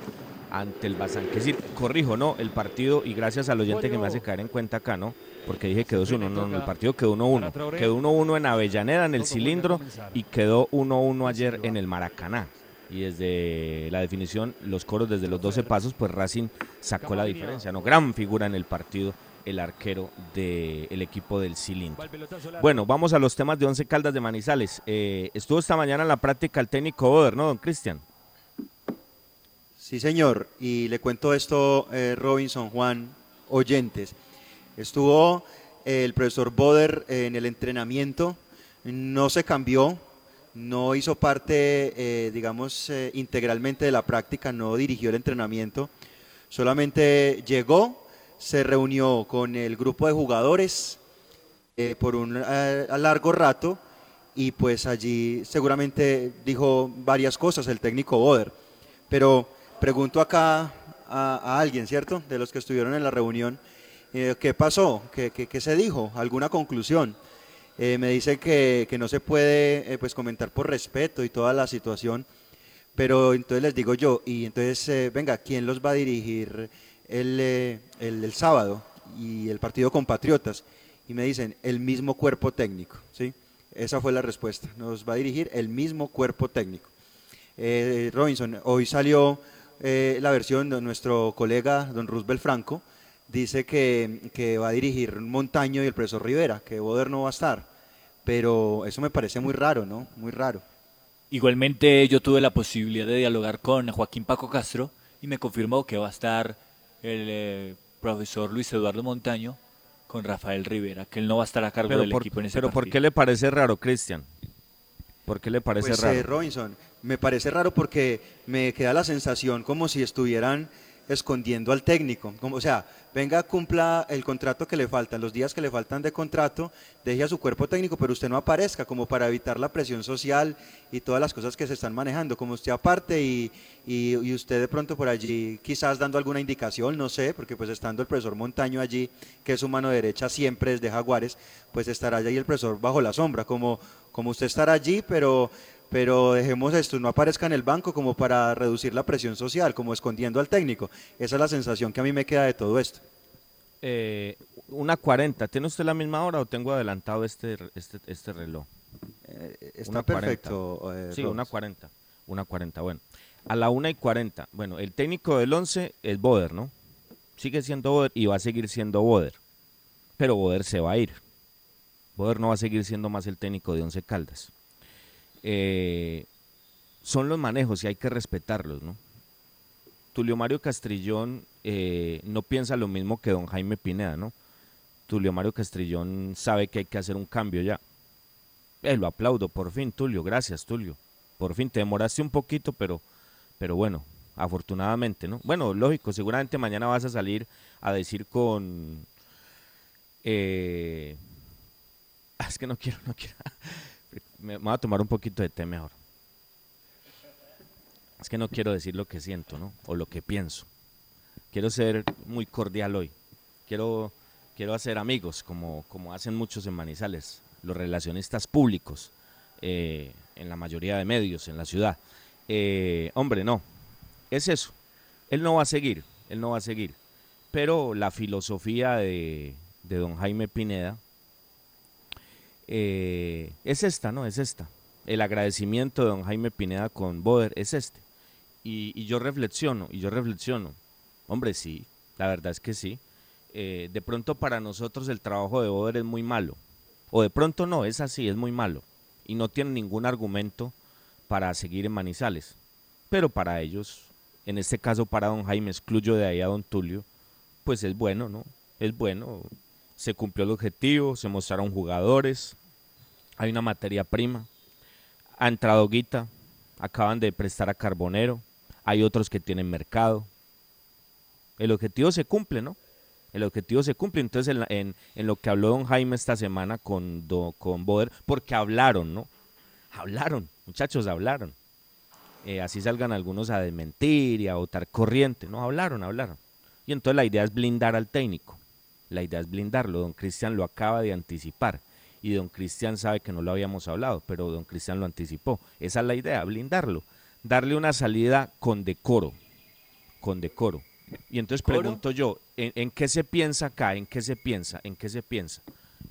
ante el Bazán. Que decir, corrijo, ¿no? El partido, y gracias al oyente que me hace caer en cuenta acá, ¿no? Porque dije que 2-1, no, no, el partido quedó 1-1. Quedó 1-1 en Avellaneda, en el cilindro, y quedó 1-1 ayer en el Maracaná. Y desde la definición, los coros desde los 12 pasos, pues Racing sacó la diferencia, ¿no? Gran figura en el partido el arquero del equipo del cilindro. Bueno, vamos a los temas de Once Caldas de Manizales. Eh, estuvo esta mañana en la práctica el técnico Oder, ¿no, don Cristian? Sí, señor. Y le cuento esto, eh, Robinson, Juan, oyentes. Estuvo eh, el profesor Boder en el entrenamiento, no se cambió, no hizo parte, eh, digamos, eh, integralmente de la práctica, no dirigió el entrenamiento, solamente llegó, se reunió con el grupo de jugadores eh, por un eh, largo rato y pues allí seguramente dijo varias cosas el técnico Boder. Pero pregunto acá a, alguien, ¿cierto? De los que estuvieron en la reunión, ¿qué pasó? ¿Qué, qué, qué se dijo? ¿Alguna conclusión? Eh, me dice que, que no se puede eh, pues comentar por respeto y toda la situación, pero entonces les digo yo, y entonces, eh, venga, ¿quién los va a dirigir el, el, sábado y el partido Compatriotas? Y me dicen, el mismo cuerpo técnico, ¿sí? Esa fue la respuesta, nos va a dirigir el mismo cuerpo técnico. Robinson, hoy salió la versión de nuestro colega don Roosevelt Franco, dice que, que va a dirigir Montaño y el profesor Rivera, que Boder no va a estar, pero eso me parece muy raro, ¿no? Muy raro. Igualmente yo tuve la posibilidad de dialogar con Joaquín Paco Castro y me confirmó que va a estar el eh, profesor Luis Eduardo Montaño con Rafael Rivera, que él no va a estar a cargo Pero, del por, equipo en ese pero ¿por partido. qué le parece raro, Cristian? ¿Por qué le parece Pues, raro? eh, Robinson, me parece raro porque me queda la sensación como si estuvieran escondiendo al técnico. Como, o sea, venga, cumpla el contrato que le faltan, los días que le faltan de contrato, deje a su cuerpo técnico, pero usted no aparezca como para evitar la presión social y todas las cosas que se están manejando. Como usted aparte y, y, usted de pronto por allí quizás dando alguna indicación, no sé, porque pues estando el profesor Montaño allí, que es su mano derecha siempre desde Jaguares, pues estará allí el profesor bajo la sombra, como, como usted estará allí, pero pero dejemos esto, no aparezca en el banco como para reducir la presión social, como escondiendo al técnico. Esa es la sensación que a mí me queda de todo esto. Eh, una 40, ¿tiene usted la misma hora o tengo adelantado este, este, este reloj? está Una 40. perfecto, eh, sí, una 40. Una 40, bueno. A la 1 y 40, bueno, el técnico del 11 es Boder, ¿no? Sigue siendo Boder y va a seguir siendo Boder. Pero Boder se va a ir. Boder no va a seguir siendo más el técnico de 11 Caldas. Eh, son los manejos y hay que respetarlos, ¿no? Tulio Mario Castrillón eh, no piensa lo mismo que don Jaime Pineda, ¿no? Tulio Mario Castrillón sabe que hay que hacer un cambio ya. Eh, lo aplaudo, por fin, Tulio, gracias, Tulio. Por fin, te demoraste un poquito, pero, pero bueno, afortunadamente, ¿no? Bueno, lógico, seguramente mañana vas a salir a decir con... eh, es que no quiero, no quiero. Me, voy a tomar un poquito de té mejor. Es que no quiero decir lo que siento, ¿no? O lo que pienso. Quiero ser muy cordial hoy. Quiero, quiero hacer amigos, como, como hacen muchos en Manizales, los relacionistas públicos, eh, en la mayoría de medios en la ciudad. Eh, hombre, no. Es eso. Él no va a seguir, él no va a seguir. Pero la filosofía de, de don Jaime Pineda eh, es esta, ¿no? Es esta. El agradecimiento de don Jaime Pineda con Boder es este. Y, yo reflexiono, y yo reflexiono. Hombre, sí, la verdad es que sí. Eh, de pronto para nosotros el trabajo de Boder es muy malo. O de pronto no, es así, es muy malo. Y no tiene ningún argumento para seguir en Manizales. Pero para ellos, en este caso para don Jaime, excluyo de ahí a don Tulio, pues es bueno, ¿no? Es bueno. Se cumplió el objetivo, se mostraron jugadores, hay una materia prima, ha entrado Guita, acaban de prestar a Carbonero, hay otros que tienen mercado. El objetivo se cumple, ¿no? El objetivo se cumple. Entonces, en, en lo que habló don Jaime esta semana con, do- con Boder, porque hablaron, ¿no? Hablaron, muchachos, hablaron. Eh, así salgan algunos a desmentir y a votar corriente, ¿no? Hablaron, hablaron. Y entonces la idea es blindar al técnico. La idea es blindarlo. Don Cristian lo acaba de anticipar. Y don Cristian sabe que no lo habíamos hablado, pero don Cristian lo anticipó. Esa es la idea, blindarlo. Darle una salida con decoro. Con decoro. Y entonces ¿Coro? pregunto yo, ¿en, en qué se piensa acá? ¿En qué se piensa? ¿En qué se piensa?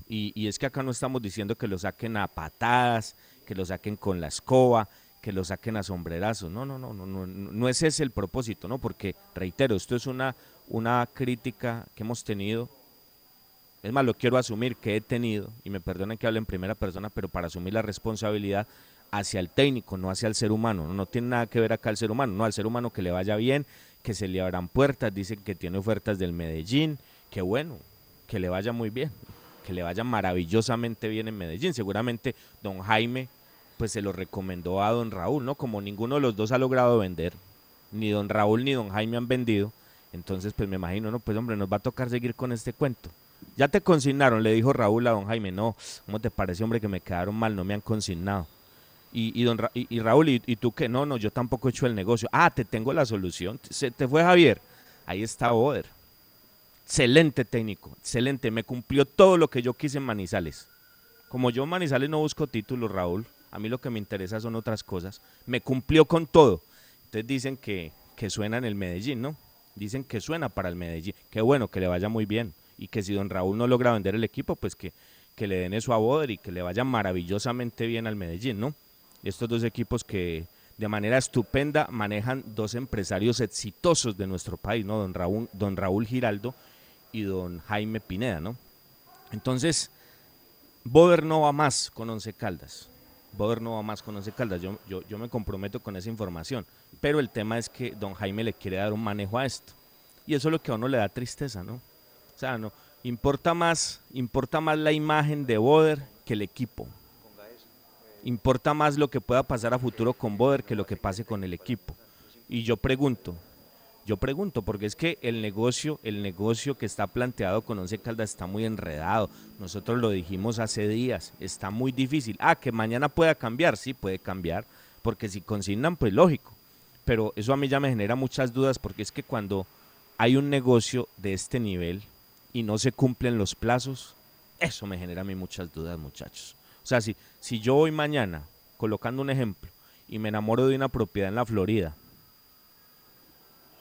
Y, y es que acá no estamos diciendo que lo saquen a patadas, que lo saquen con la escoba, que lo saquen a sombrerazos. No, no, no, no, no, no es ese el propósito, ¿no? Porque, reitero, esto es una, una crítica que hemos tenido. Es más, lo quiero asumir que he tenido, y me perdonen que hable en primera persona, pero para asumir la responsabilidad hacia el técnico, no hacia el ser humano. No, tiene nada que ver acá el ser humano, no al ser humano que le vaya bien, que se le abran puertas, dicen que tiene ofertas del Medellín, que bueno, que le vaya muy bien, que le vaya maravillosamente bien en Medellín. Seguramente don Jaime pues se lo recomendó a don Raúl, ¿no? Como ninguno de los dos ha logrado vender, ni don Raúl ni don Jaime han vendido, entonces pues me imagino, no, pues hombre, nos va a tocar seguir con este cuento. Ya te consignaron, le dijo Raúl a don Jaime, no, ¿cómo te parece, hombre, que me quedaron mal, no me han consignado? Y, don Ra- y, Raúl, ¿y, y tú qué? No, no, yo tampoco he hecho el negocio. Ah, te tengo la solución. Se te fue Javier. Ahí está Boder. excelente técnico, excelente, me cumplió todo lo que yo quise en Manizales. Como yo en Manizales no busco títulos, Raúl, a mí lo que me interesa son otras cosas, me cumplió con todo. Entonces dicen que, que suena en el Medellín, ¿no? Dicen que suena para el Medellín. Qué bueno, que le vaya muy bien. Y que si don Raúl no logra vender el equipo, pues que, que le den eso a Boder y que le vaya maravillosamente bien al Medellín, ¿no? Estos dos equipos que de manera estupenda manejan dos empresarios exitosos de nuestro país, ¿no? Don Raúl, don Raúl Giraldo y don Jaime Pineda, ¿no? Entonces, Boder no va más con Once Caldas. Boder no va más con Once Caldas. Yo, yo, yo me comprometo con esa información. Pero el tema es que don Jaime le quiere dar un manejo a esto. Y eso es lo que a uno le da tristeza, ¿no? Sea, no, importa más, importa más la imagen de Boder que el equipo. Importa más lo que pueda pasar a futuro con Boder que lo que pase con el equipo. Y yo pregunto, yo pregunto, porque es que el negocio, el negocio que está planteado con Once Caldas está muy enredado. Nosotros lo dijimos hace días, está muy difícil. Ah, que mañana pueda cambiar, sí puede cambiar, porque si consignan, pues lógico. Pero eso a mí ya me genera muchas dudas, porque es que cuando hay un negocio de este nivel y no se cumplen los plazos, eso me genera a mí muchas dudas, muchachos. O sea, si, si yo voy mañana, colocando un ejemplo, y me enamoro de una propiedad en la Florida,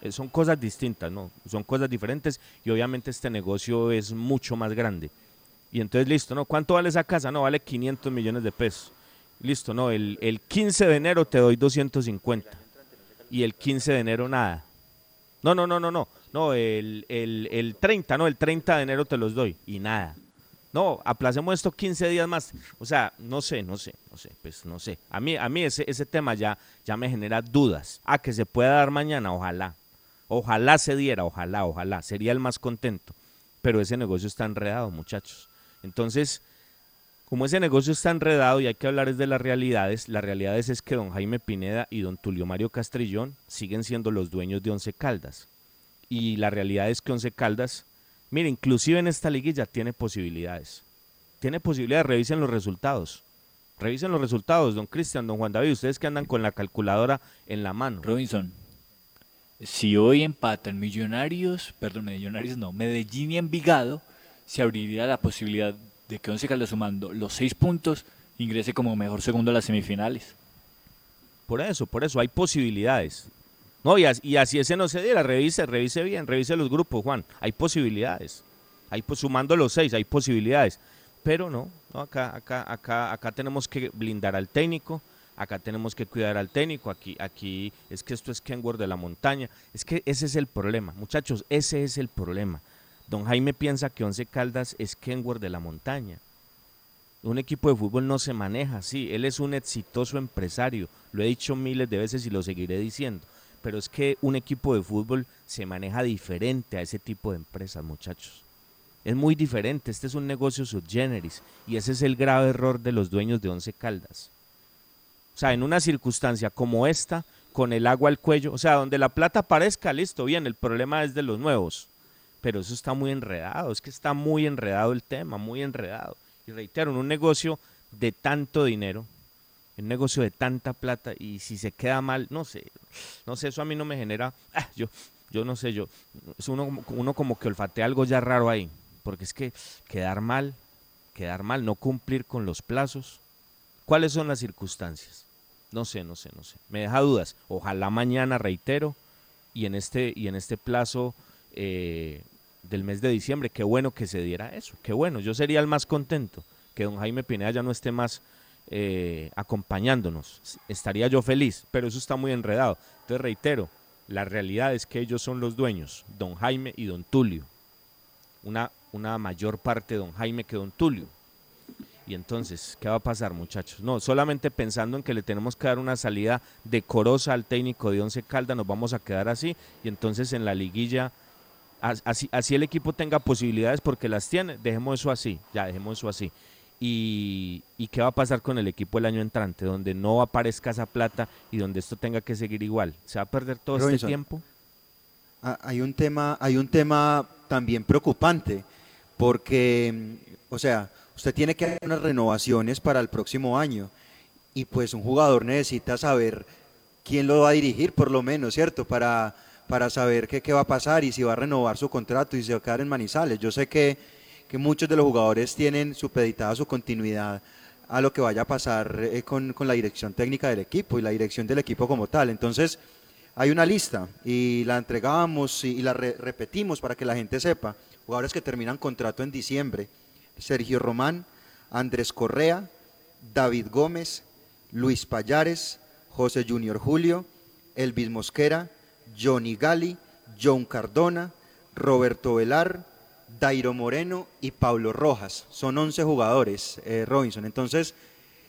eh, son cosas distintas, ¿no? Son cosas diferentes y obviamente este negocio es mucho más grande. Y entonces, listo, ¿no? ¿Cuánto vale esa casa? No, vale 500 millones de pesos. Listo, ¿no? El, el 15 de enero te doy 250 y el 15 de enero nada. No, no, no, no, no. No, el, el, el 30, no, el 30 de enero te los doy y nada. No, aplacemos esto 15 días más. O sea, no sé, no sé, no sé, pues no sé. A mí, a mí ese, ese tema ya, ya me genera dudas. Ah, que se pueda dar mañana, ojalá. Ojalá se diera, ojalá, ojalá. Sería el más contento. Pero ese negocio está enredado, muchachos. Entonces, como ese negocio está enredado y hay que hablar de las realidades, las realidades es que don Jaime Pineda y don Tulio Mario Castrillón siguen siendo los dueños de Once Caldas. Y la realidad es que Once Caldas Mire, inclusive en esta liguilla tiene posibilidades. Tiene posibilidades, revisen los resultados. Revisen los resultados, don Cristian, don Juan David, ustedes que andan con la calculadora en la mano. Robinson, si hoy empatan Millonarios, perdón, Millonarios no, Medellín y Envigado, se abriría la posibilidad de que Once Caldas sumando los seis puntos ingrese como mejor segundo a las semifinales. Por eso, por eso, hay posibilidades. No, y así, ese no se diera, revise, revise bien, revise los grupos, Juan. Hay posibilidades. Hay, sumando los seis, hay posibilidades. Pero no, no, acá, acá, acá, acá tenemos que blindar al técnico, acá tenemos que cuidar al técnico, aquí, aquí es que esto es Kenworth de la montaña. Es que ese es el problema, muchachos, ese es el problema. Don Jaime piensa que Once Caldas es Kenworth de la montaña. Un equipo de fútbol no se maneja así. Él es un exitoso empresario. Lo he dicho miles de veces y lo seguiré diciendo pero es que un equipo de fútbol se maneja diferente a ese tipo de empresas, muchachos. Es muy diferente, este es un negocio subgeneris y ese es el grave error de los dueños de Once Caldas. O sea, en una circunstancia como esta, con el agua al cuello, o sea, donde la plata aparezca, listo, bien, el problema es de los nuevos. Pero eso está muy enredado, es que está muy enredado el tema, muy enredado. Y reitero, en un negocio de tanto dinero, un negocio de tanta plata y si se queda mal, no sé, no sé, eso a mí no me genera, ah, yo, yo no sé, yo, es uno, uno como que olfatea algo ya raro ahí, porque es que quedar mal, quedar mal, no cumplir con los plazos, ¿cuáles son las circunstancias? No sé, no sé, no sé, me deja dudas, ojalá mañana, reitero, y en este, y en este plazo eh, del mes de diciembre, qué bueno que se diera eso, qué bueno, yo sería el más contento, que don Jaime Pineda ya no esté más eh, acompañándonos. Estaría yo feliz, pero eso está muy enredado. Entonces reitero, la realidad es que ellos son los dueños, don Jaime y don Tulio. Una, una mayor parte don Jaime que don Tulio. Y entonces, ¿qué va a pasar, muchachos? No, solamente pensando en que le tenemos que dar una salida decorosa al técnico de Once Calda, nos vamos a quedar así. Y entonces en la liguilla, así, así el equipo tenga posibilidades porque las tiene, dejemos eso así, ya dejemos eso así. Y, qué va a pasar con el equipo el año entrante, donde no aparezca esa plata y donde esto tenga que seguir igual. ¿Se va a perder todo este tiempo? Hay un tema, hay un tema también preocupante, porque, o sea, usted tiene que hacer unas renovaciones para el próximo año y pues un jugador necesita saber quién lo va a dirigir, por lo menos, ¿cierto? Para, para saber qué, qué va a pasar y si va a renovar su contrato y si va a quedar en Manizales. Yo sé que, que muchos de los jugadores tienen supeditada su continuidad a lo que vaya a pasar eh, con, con la dirección técnica del equipo y la dirección del equipo como tal. Entonces, hay una lista y la entregamos y, la re- repetimos para que la gente sepa. Jugadores que terminan contrato en diciembre. Sergio Román, Andrés Correa, David Gómez, Luis Payares, José Junior Julio, Elvis Mosquera, Johnny Gali, John Cardona, Roberto Velar, Dairo Moreno y Pablo Rojas. Son 11 jugadores, eh, Robinson. Entonces,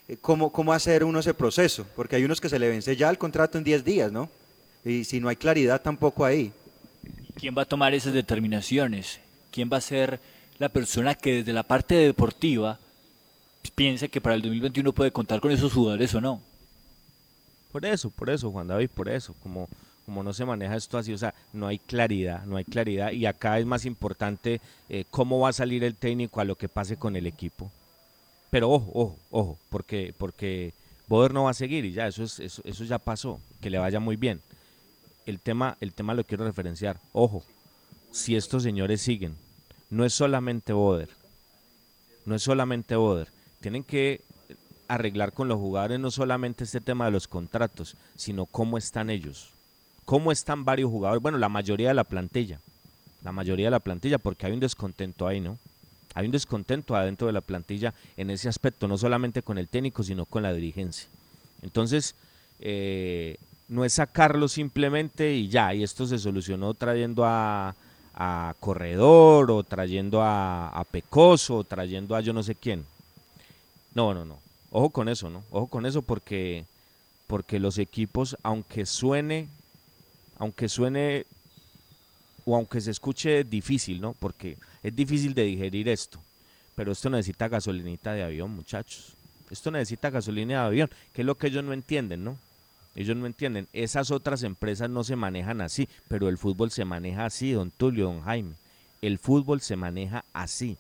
eh, ¿cómo, ¿cómo hacer uno ese proceso? Porque hay unos que se le vence ya el contrato en 10 días, ¿no? Y si no hay claridad tampoco ahí. ¿Quién va a tomar esas determinaciones? ¿Quién va a ser la persona que desde la parte deportiva piense que para el 2021 puede contar con esos jugadores o no? Por eso, por eso, Juan David, por eso, como, como no se maneja esto así, o sea, no hay claridad, no hay claridad y acá es más importante eh, cómo va a salir el técnico a lo que pase con el equipo. Pero ojo, ojo, ojo, porque, porque Boder no va a seguir y ya, eso, es, eso, eso ya pasó, que le vaya muy bien. El tema, el tema lo quiero referenciar, ojo, si estos señores siguen, no es solamente Boder, no es solamente Boder, tienen que arreglar con los jugadores no solamente este tema de los contratos, sino cómo están ellos, cómo están varios jugadores, bueno, la mayoría de la plantilla, la mayoría de la plantilla, porque hay un descontento ahí, ¿no? Hay un descontento adentro de la plantilla en ese aspecto, no solamente con el técnico, sino con la dirigencia. Entonces, eh, no es sacarlo simplemente y ya, y esto se solucionó trayendo a, Corredor o trayendo a, a Pecoso o trayendo a yo no sé quién. No, no, no. Ojo con eso, ¿no? Ojo con eso porque, porque los equipos, aunque suene, aunque suene o aunque se escuche difícil, ¿no? Porque es difícil de digerir esto. Pero esto necesita gasolinita de avión, muchachos. Esto necesita gasolina de avión, que es lo que ellos no entienden, ¿no? Ellos no entienden. Esas otras empresas no se manejan así, pero el fútbol se maneja así, don Tulio, don Jaime. El fútbol se maneja así.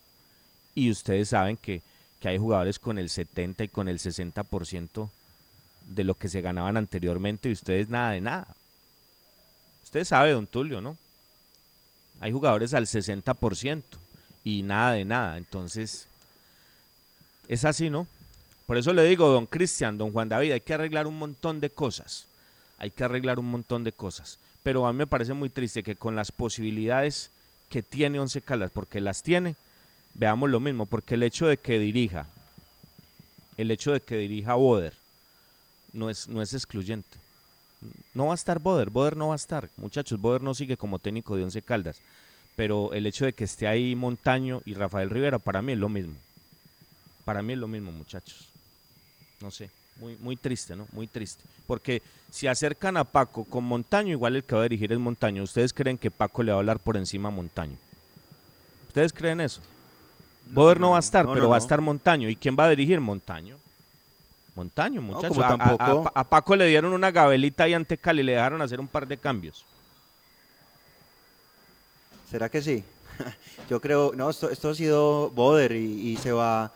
Y ustedes saben que, que hay jugadores con el 70 y con el 60% de lo que se ganaban anteriormente y ustedes nada de nada. Usted sabe, don Tulio, ¿no? Hay jugadores al 60% y nada de nada. Entonces, es así, ¿no? Por eso le digo, don Cristian, don Juan David, hay que arreglar un montón de cosas. Hay que arreglar un montón de cosas. Pero a mí me parece muy triste que con las posibilidades que tiene Once Caldas, porque las tiene, veamos lo mismo, porque el hecho de que dirija, el hecho de que dirija Boder, no es, no es excluyente. No va a estar Boder, Boder no va a estar. Muchachos, Boder no sigue como técnico de Once Caldas. Pero el hecho de que esté ahí Montaño y Rafael Rivera, para mí es lo mismo. Para mí es lo mismo, muchachos. No sé, muy, muy triste, ¿no? Muy triste. Porque si acercan a Paco con Montaño, igual el que va a dirigir es Montaño. ¿Ustedes creen que Paco le va a hablar por encima a Montaño? ¿Ustedes creen eso? Boder no, va a estar, no, pero va a estar Montaño. ¿Y quién va a dirigir? Montaño. Montaño, muchachos. A- a- tampoco- a, a Paco le dieron una gabelita ahí ante Cali y le dejaron hacer un par de cambios. ¿Será que sí? Yo creo, no, esto, esto ha sido Boder y, y se va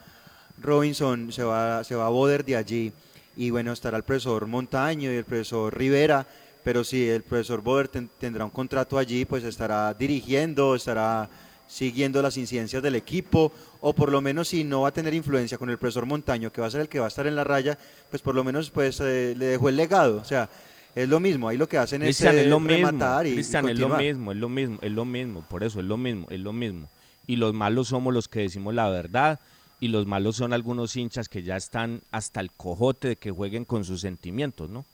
Robinson, se va, se va Boder de allí. Y bueno, estará el profesor Montaño y el profesor Rivera, pero si el profesor Boder ten- tendrá un contrato allí, pues estará dirigiendo, estará siguiendo las incidencias del equipo, o por lo menos si no va a tener influencia con el profesor Montaño, que va a ser el que va a estar en la raya, pues por lo menos pues eh, le dejó el legado. O sea, es lo mismo, ahí lo que hacen es, eh, es lo mismo. rematar y, y Cristian, es lo mismo, es lo mismo, es lo mismo. Por eso, es lo mismo, es lo mismo. Y los malos somos los que decimos la verdad. Y los malos son algunos hinchas que ya están hasta el cojote de que jueguen con sus sentimientos, ¿no?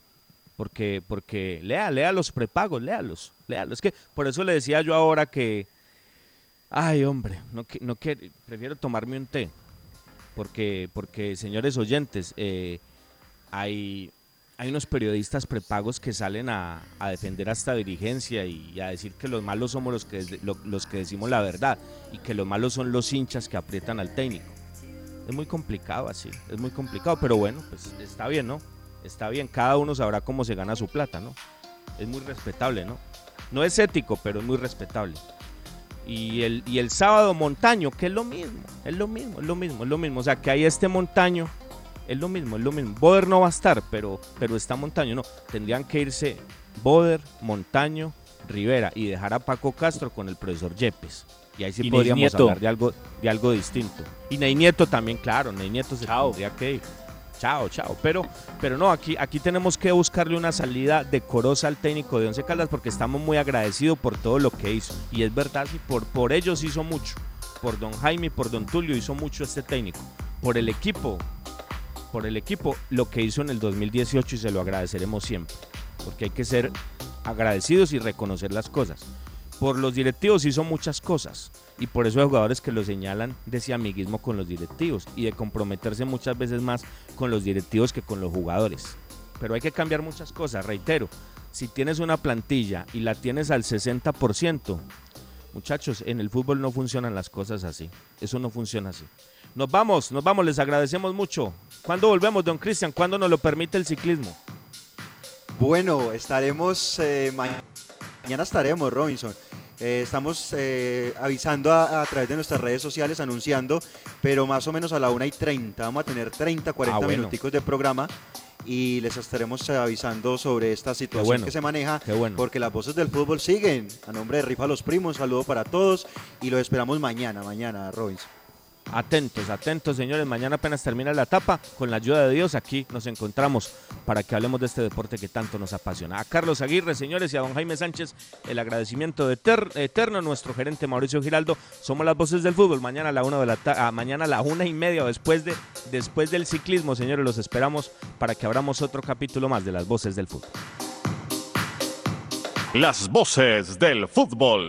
Porque, porque, lea, lea los prepagos, léalos, léalos. Es que por eso le decía yo ahora que, ay, hombre, no, no que, prefiero tomarme un té. Porque, porque señores oyentes, eh, hay, hay unos periodistas prepagos que salen a, a defender a esta dirigencia y, a decir que los malos somos los que, lo- los que decimos la verdad y que los malos son los hinchas que aprietan al técnico. Es muy complicado así, es muy complicado, pero bueno, pues está bien, ¿no? Está bien, cada uno sabrá cómo se gana su plata, ¿no? Es muy respetable, ¿no? No es ético, pero es muy respetable. Y el, y el sábado Montaño, que es lo mismo, es lo mismo, es lo mismo, es lo mismo. O sea, que hay este Montaño, es lo mismo, es lo mismo. Boder no va a estar, pero, pero está Montaño, no. Tendrían que irse Boder, Montaño, Rivera y dejar a Paco Castro con el profesor Yepes. Y ahí sí Y podríamos Nieto. hablar de algo, de algo distinto. Y Ney Nieto también, claro, Ney Nieto se tendría que ir. Chao, chao. Pero, pero no, aquí, aquí tenemos que buscarle una salida decorosa al técnico de Once Caldas porque estamos muy agradecidos por todo lo que hizo. Y es verdad, sí, por, por ellos hizo mucho. Por don Jaime por don Tulio hizo mucho este técnico. Por el equipo, por el equipo, lo que hizo en el 2018 y se lo agradeceremos siempre. Porque hay que ser agradecidos y reconocer las cosas. Por los directivos hizo muchas cosas y por eso hay jugadores que lo señalan de ese amiguismo con los directivos y de comprometerse muchas veces más con los directivos que con los jugadores. Pero hay que cambiar muchas cosas, reitero. Si tienes una plantilla y la tienes al 60%, muchachos, en el fútbol no funcionan las cosas así. Eso no funciona así. Nos vamos, nos vamos, les agradecemos mucho. ¿Cuándo volvemos, don Cristian? ¿Cuándo nos lo permite el ciclismo? Bueno, estaremos, eh, ma- mañana estaremos, Robinson. Eh, estamos eh, avisando a, a través de nuestras redes sociales, anunciando, pero más o menos a la 1 y 30. Vamos a tener 30, 40 Ah, bueno. minuticos de programa y les estaremos eh, avisando sobre esta situación bueno, que se maneja, bueno. porque las voces del fútbol siguen. A nombre de Rifa Los Primos, saludo para todos y lo esperamos mañana, mañana, Robinson. Atentos, atentos, señores. Mañana apenas termina la etapa. Con la ayuda de Dios, aquí nos encontramos para que hablemos de este deporte que tanto nos apasiona. A Carlos Aguirre, señores, y a don Jaime Sánchez, el agradecimiento eter- eterno. Nuestro gerente Mauricio Giraldo. Somos las voces del fútbol. Mañana a la una de la ah, mañana a una y media, después de después del ciclismo, señores. Los esperamos para que abramos otro capítulo más de las voces del fútbol. Las voces del fútbol.